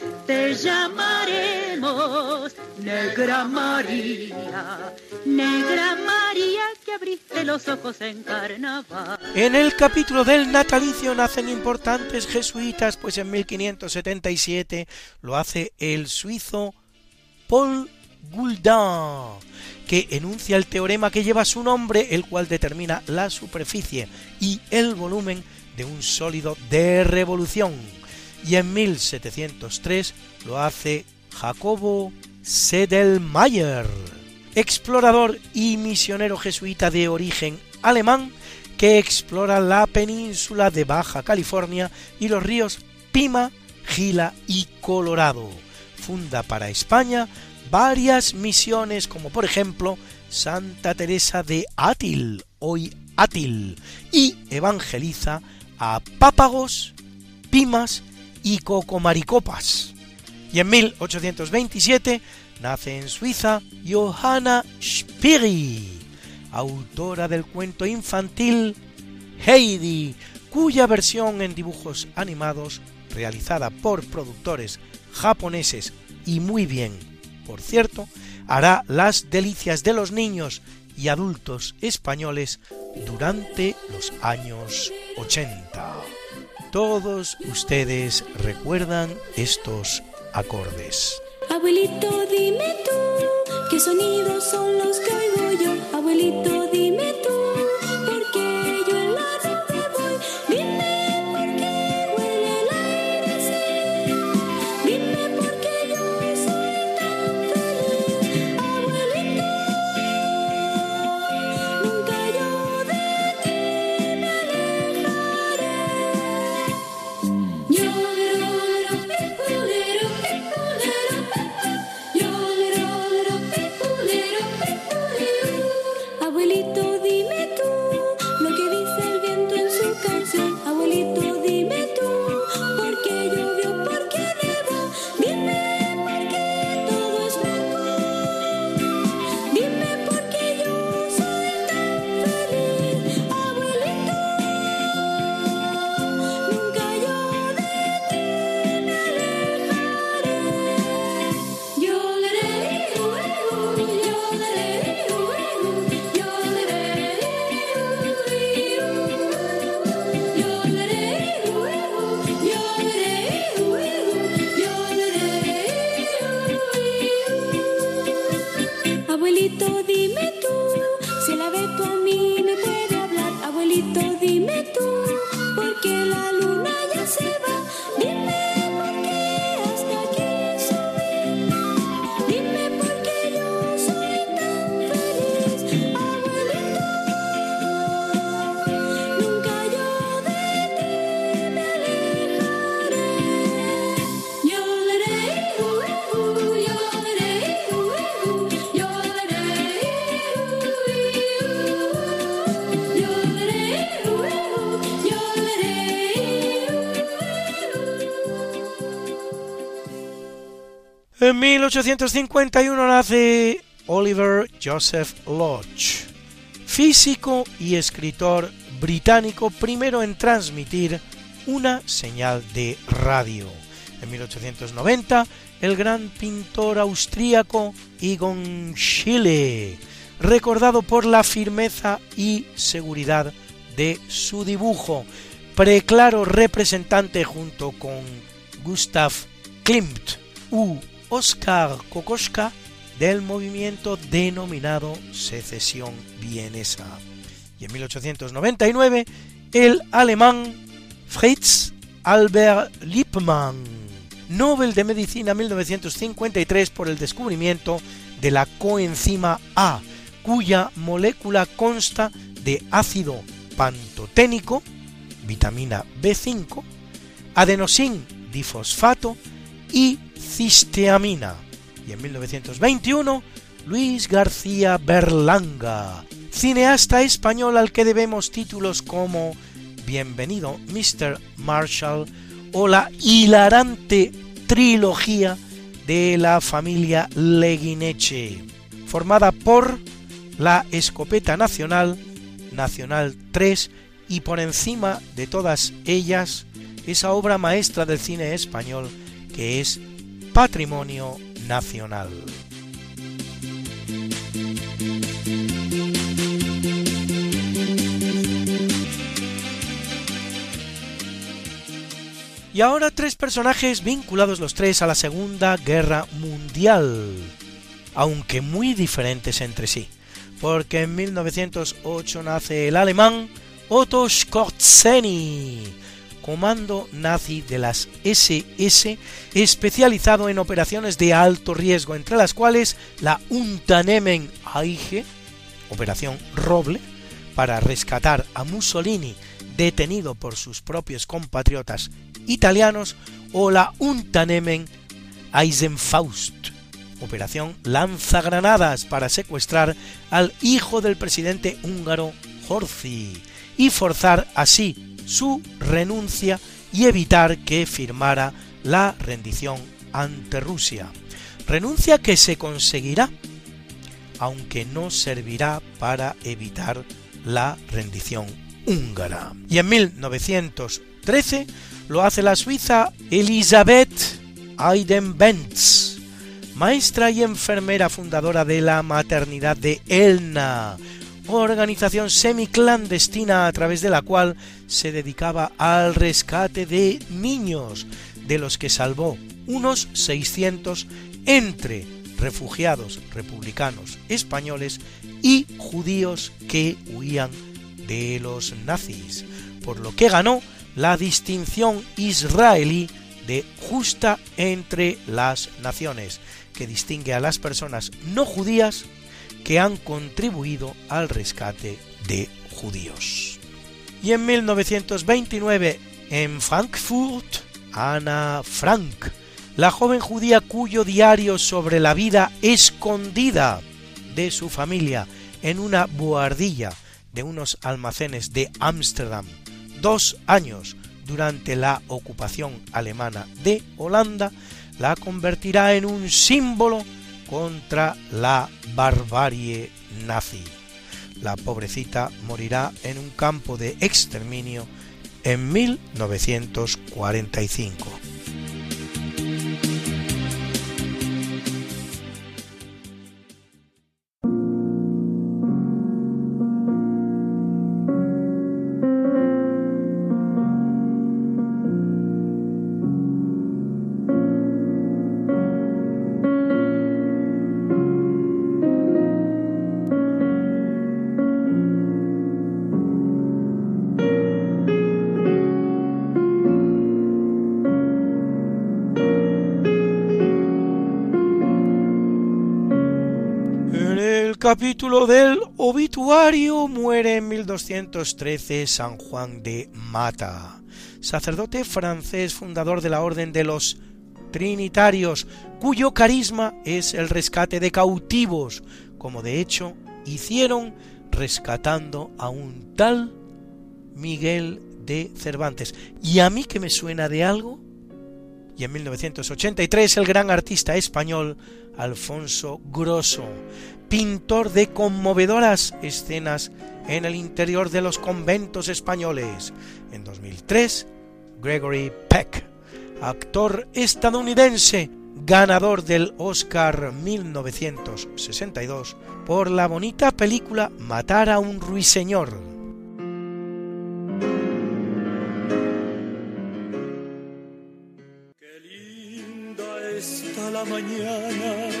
te llamaremos Negra María, Negra María que abriste los ojos en carnaval. En el capítulo del natalicio nacen importantes jesuitas, pues en 1577 lo hace el suizo Paul Gouldin, que enuncia el teorema que lleva su nombre, el cual determina la superficie y el volumen de un sólido de revolución. Y en 1703 lo hace Jacobo Sedelmayer, explorador y misionero jesuita de origen alemán que explora la península de Baja California y los ríos Pima, Gila y Colorado. Funda para España varias misiones como por ejemplo Santa Teresa de Átil, hoy Átil, y evangeliza a Pápagos, Pimas y Cocomaricopas. Y en 1827 nace en Suiza Johanna Spiri, autora del cuento infantil Heidi, cuya versión en dibujos animados, realizada por productores japoneses y muy bien, por cierto, hará las delicias de los niños y adultos españoles durante los años 80. Todos ustedes recuerdan estos acordes. Abuelito, dime tú, ¿qué sonidos son los que oigo yo? Abuelito, dime 1851 nace Oliver Joseph Lodge, físico y escritor británico primero en transmitir una señal de radio. En 1890, el gran pintor austríaco Egon Schiele, recordado por la firmeza y seguridad de su dibujo, preclaro representante junto con Gustav Klimt Oskar Kokoschka del movimiento denominado secesión vienesa. Y en 1899 el alemán Fritz Albert Lippmann, Nobel de Medicina 1953 por el descubrimiento de la coenzima A, cuya molécula consta de ácido pantoténico, vitamina B5, adenosin difosfato y cisteamina. Y en 1921, Luis García Berlanga, cineasta español al que debemos títulos como Bienvenido Mr. Marshall o la hilarante trilogía de la familia Leguineche, formada por la Escopeta Nacional, Nacional 3 y por encima de todas ellas esa obra maestra del cine español que es patrimonio nacional. Y ahora tres personajes vinculados los tres a la Segunda Guerra Mundial. aunque muy diferentes entre sí, porque en 1908 nace el alemán Otto Skorzeny, comando nazi de las SS, especializado en operaciones de alto riesgo, entre las cuales la Unternehmen Eiche, Operación Roble, para rescatar a Mussolini detenido por sus propios compatriotas italianos, o la Unternehmen Eisenfaust, Operación Lanzagranadas para secuestrar al hijo del presidente húngaro Horthy y forzar así su renuncia y evitar que firmara la rendición ante Rusia. Renuncia que se conseguirá, aunque no servirá para evitar la rendición húngara. Y en 1913 lo hace la suiza Elisabeth Eiden-Benz, maestra y enfermera fundadora de la maternidad de Elna, organización semiclandestina a través de la cual se dedicaba al rescate de niños, de los que salvó unos 600 entre refugiados republicanos españoles y judíos que huían de los nazis, por lo que ganó la distinción israelí de justa entre las naciones, que distingue a las personas no judías que han contribuido al rescate de judíos. Y en 1929, en Frankfurt, Anna Frank, la joven judía cuyo diario sobre la vida escondida de su familia en una buhardilla de unos almacenes de Ámsterdam dos años durante la ocupación alemana de Holanda, la convertirá en un símbolo contra la barbarie nazi. La pobrecita morirá en un campo de exterminio en 1945. Capítulo del obituario muere en 1213 San Juan de Mata, sacerdote francés fundador de la Orden de los Trinitarios, cuyo carisma es el rescate de cautivos, como de hecho hicieron rescatando a un tal Miguel de Cervantes. ¿Y a mí que me suena de algo? Y en 1983 el gran artista español Alfonso Grosso, pintor de conmovedoras escenas en el interior de los conventos españoles. En 2003, Gregory Peck, actor estadounidense, ganador del Oscar 1962 por la bonita película Matar a un ruiseñor. está la mañana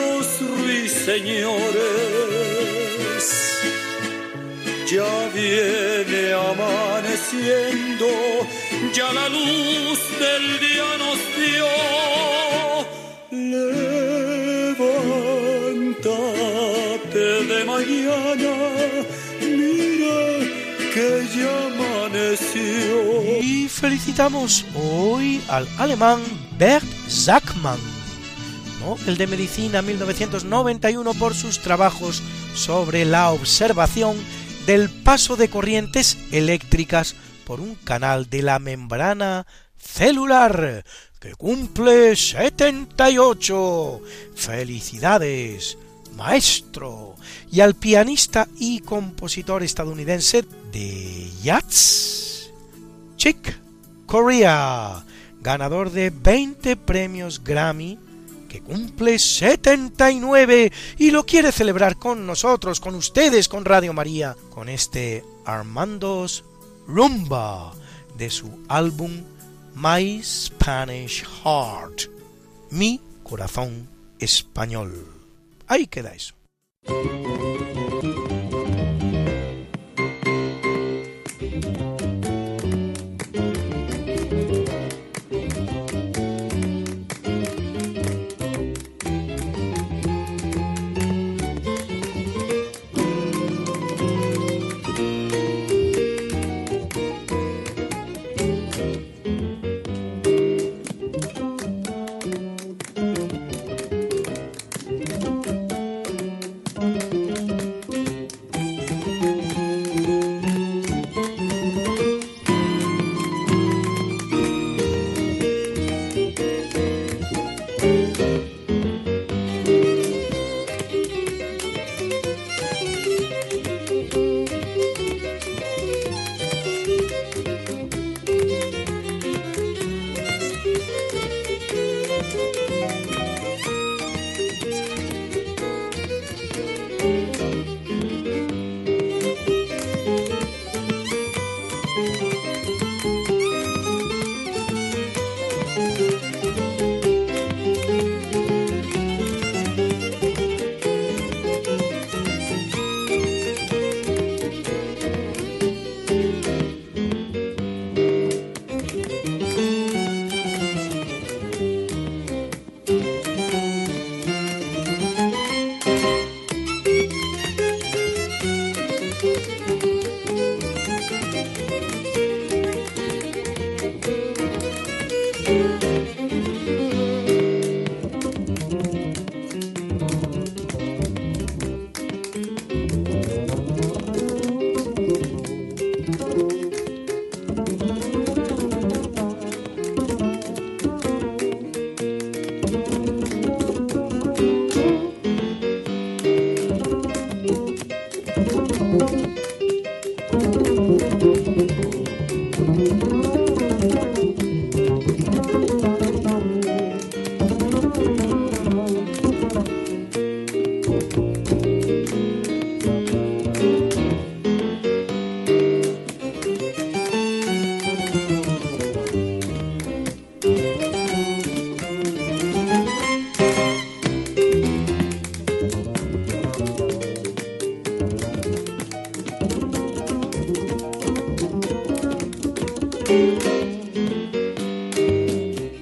los ruiseñores. Ya viene amaneciendo, ya la luz del día nos dio. Levántate de mañana, mira que ya amaneció. Y felicitamos hoy al alemán Bert Sackmann, Nobel de Medicina 1991 por sus trabajos sobre la observación del paso de corrientes eléctricas por un canal de la membrana celular que cumple 78. Felicidades, maestro, y al pianista y compositor estadounidense de jazz, Chick Corea, ganador de 20 premios Grammy, que cumple 79 y lo quiere celebrar con nosotros, con ustedes, con Radio María, con este Armando's Rumba de su álbum My Spanish Heart, mi corazón español. Ahí queda eso.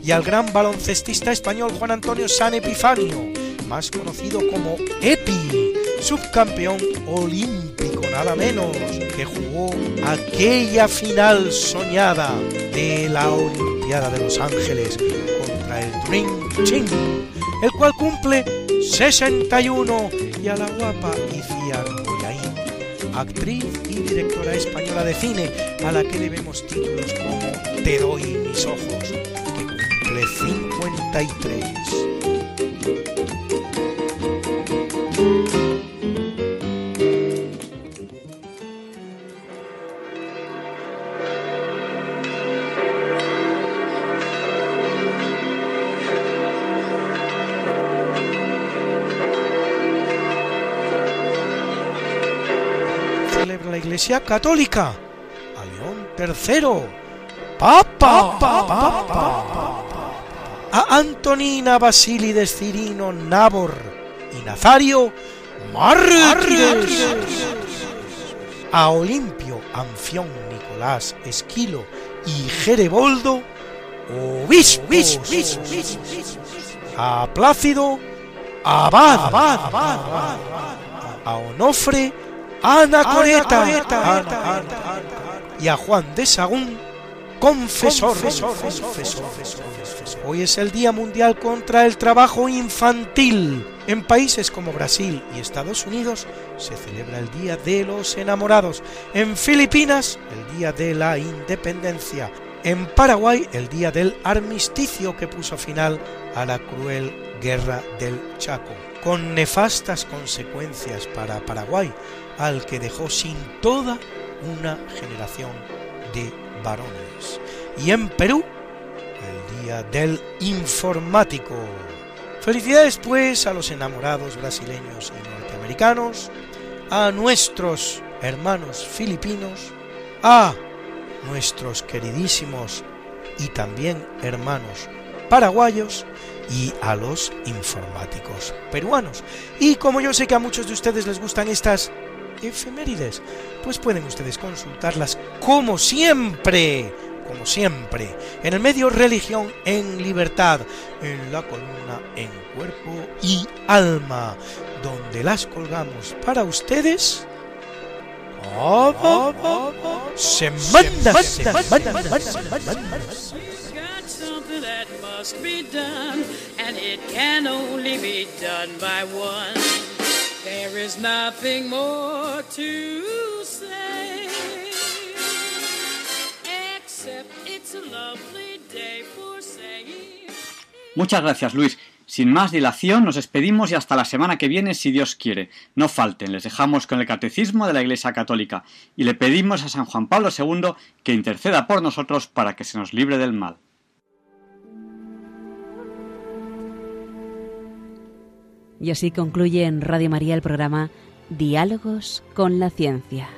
Y al gran baloncestista español Juan Antonio San Epifanio, más conocido como Epi, subcampeón olímpico nada menos, que jugó aquella final soñada de la Olimpiada de Los Ángeles contra el Dream Team, el cual cumple 61 y a la guapa Iciar Boyain, actriz y directora española de cine, a la que debemos títulos como Te doy mis ojos, 53. celebra la Iglesia Católica. A León III, Papa, Papa, a Antonina Basílides Cirino Nabor y Nazario Mártires, a Olimpio Anfión Nicolás Esquilo y Jereboldo Obispos, a Plácido Abad, a Onofre Anacoreta, y a Juan de Sagún, confesor. Hoy es el Día Mundial contra el Trabajo Infantil. En países como Brasil y Estados Unidos se celebra el Día de los Enamorados. En Filipinas, el Día de la Independencia. En Paraguay, el Día del Armisticio que puso final a la cruel guerra del Chaco, con nefastas consecuencias para Paraguay, al que dejó sin toda una generación de varones. Y en Perú, el Día del Informático. Felicidades pues a los enamorados brasileños y norteamericanos, a nuestros hermanos filipinos, a nuestros queridísimos y también hermanos paraguayos y a los informáticos peruanos. Y como yo sé que a muchos de ustedes les gustan estas efemérides, pues pueden ustedes consultarlas como siempre, como siempre, en el medio Religión en Libertad, en la columna En Cuerpo y Alma, donde las colgamos para ustedes. semana, semana, semana, something that must be done, and it can only be done by one. There is nothing more to Muchas gracias, Luis. Sin más dilación, nos despedimos y hasta la semana que viene, si Dios quiere. No falten, les dejamos con el Catecismo de la Iglesia Católica y le pedimos a San Juan Pablo II que interceda por nosotros para que se nos libre del mal. Y así concluye en Radio María el programa Diálogos con la Ciencia.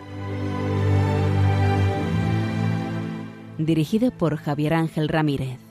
Dirigido por Javier Ángel Ramírez.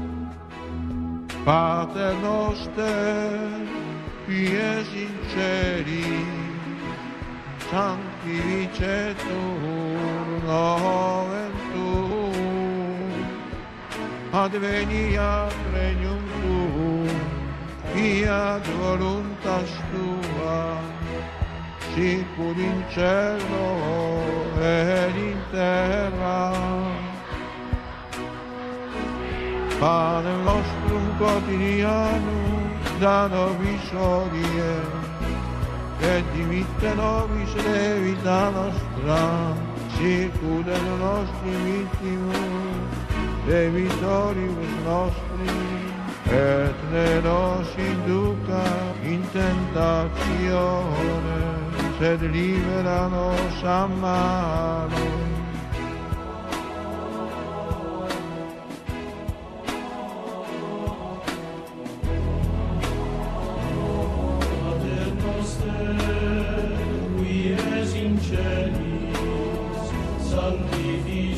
Pater noster, qui es in ceri, sanctificetur nomen tuum, adveniat regnum tuum, fiat voluntas tua, sicur in cielo ed in terra, fa del nostro quotidiano da novisorie eh, che e dimitte nobis devi la nostra sicura del nostro vittimo dei vittorius nostri et ne nos induca in tentazione sed libera nos a mano.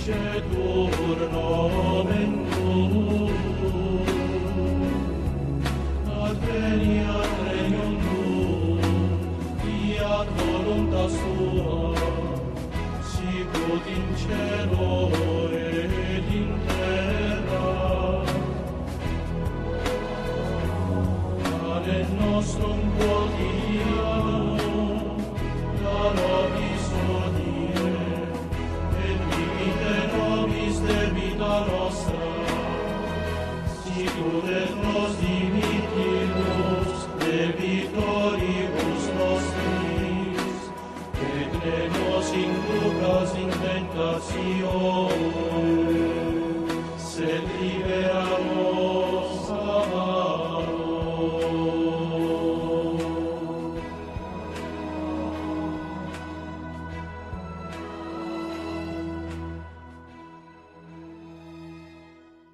dice turno しよう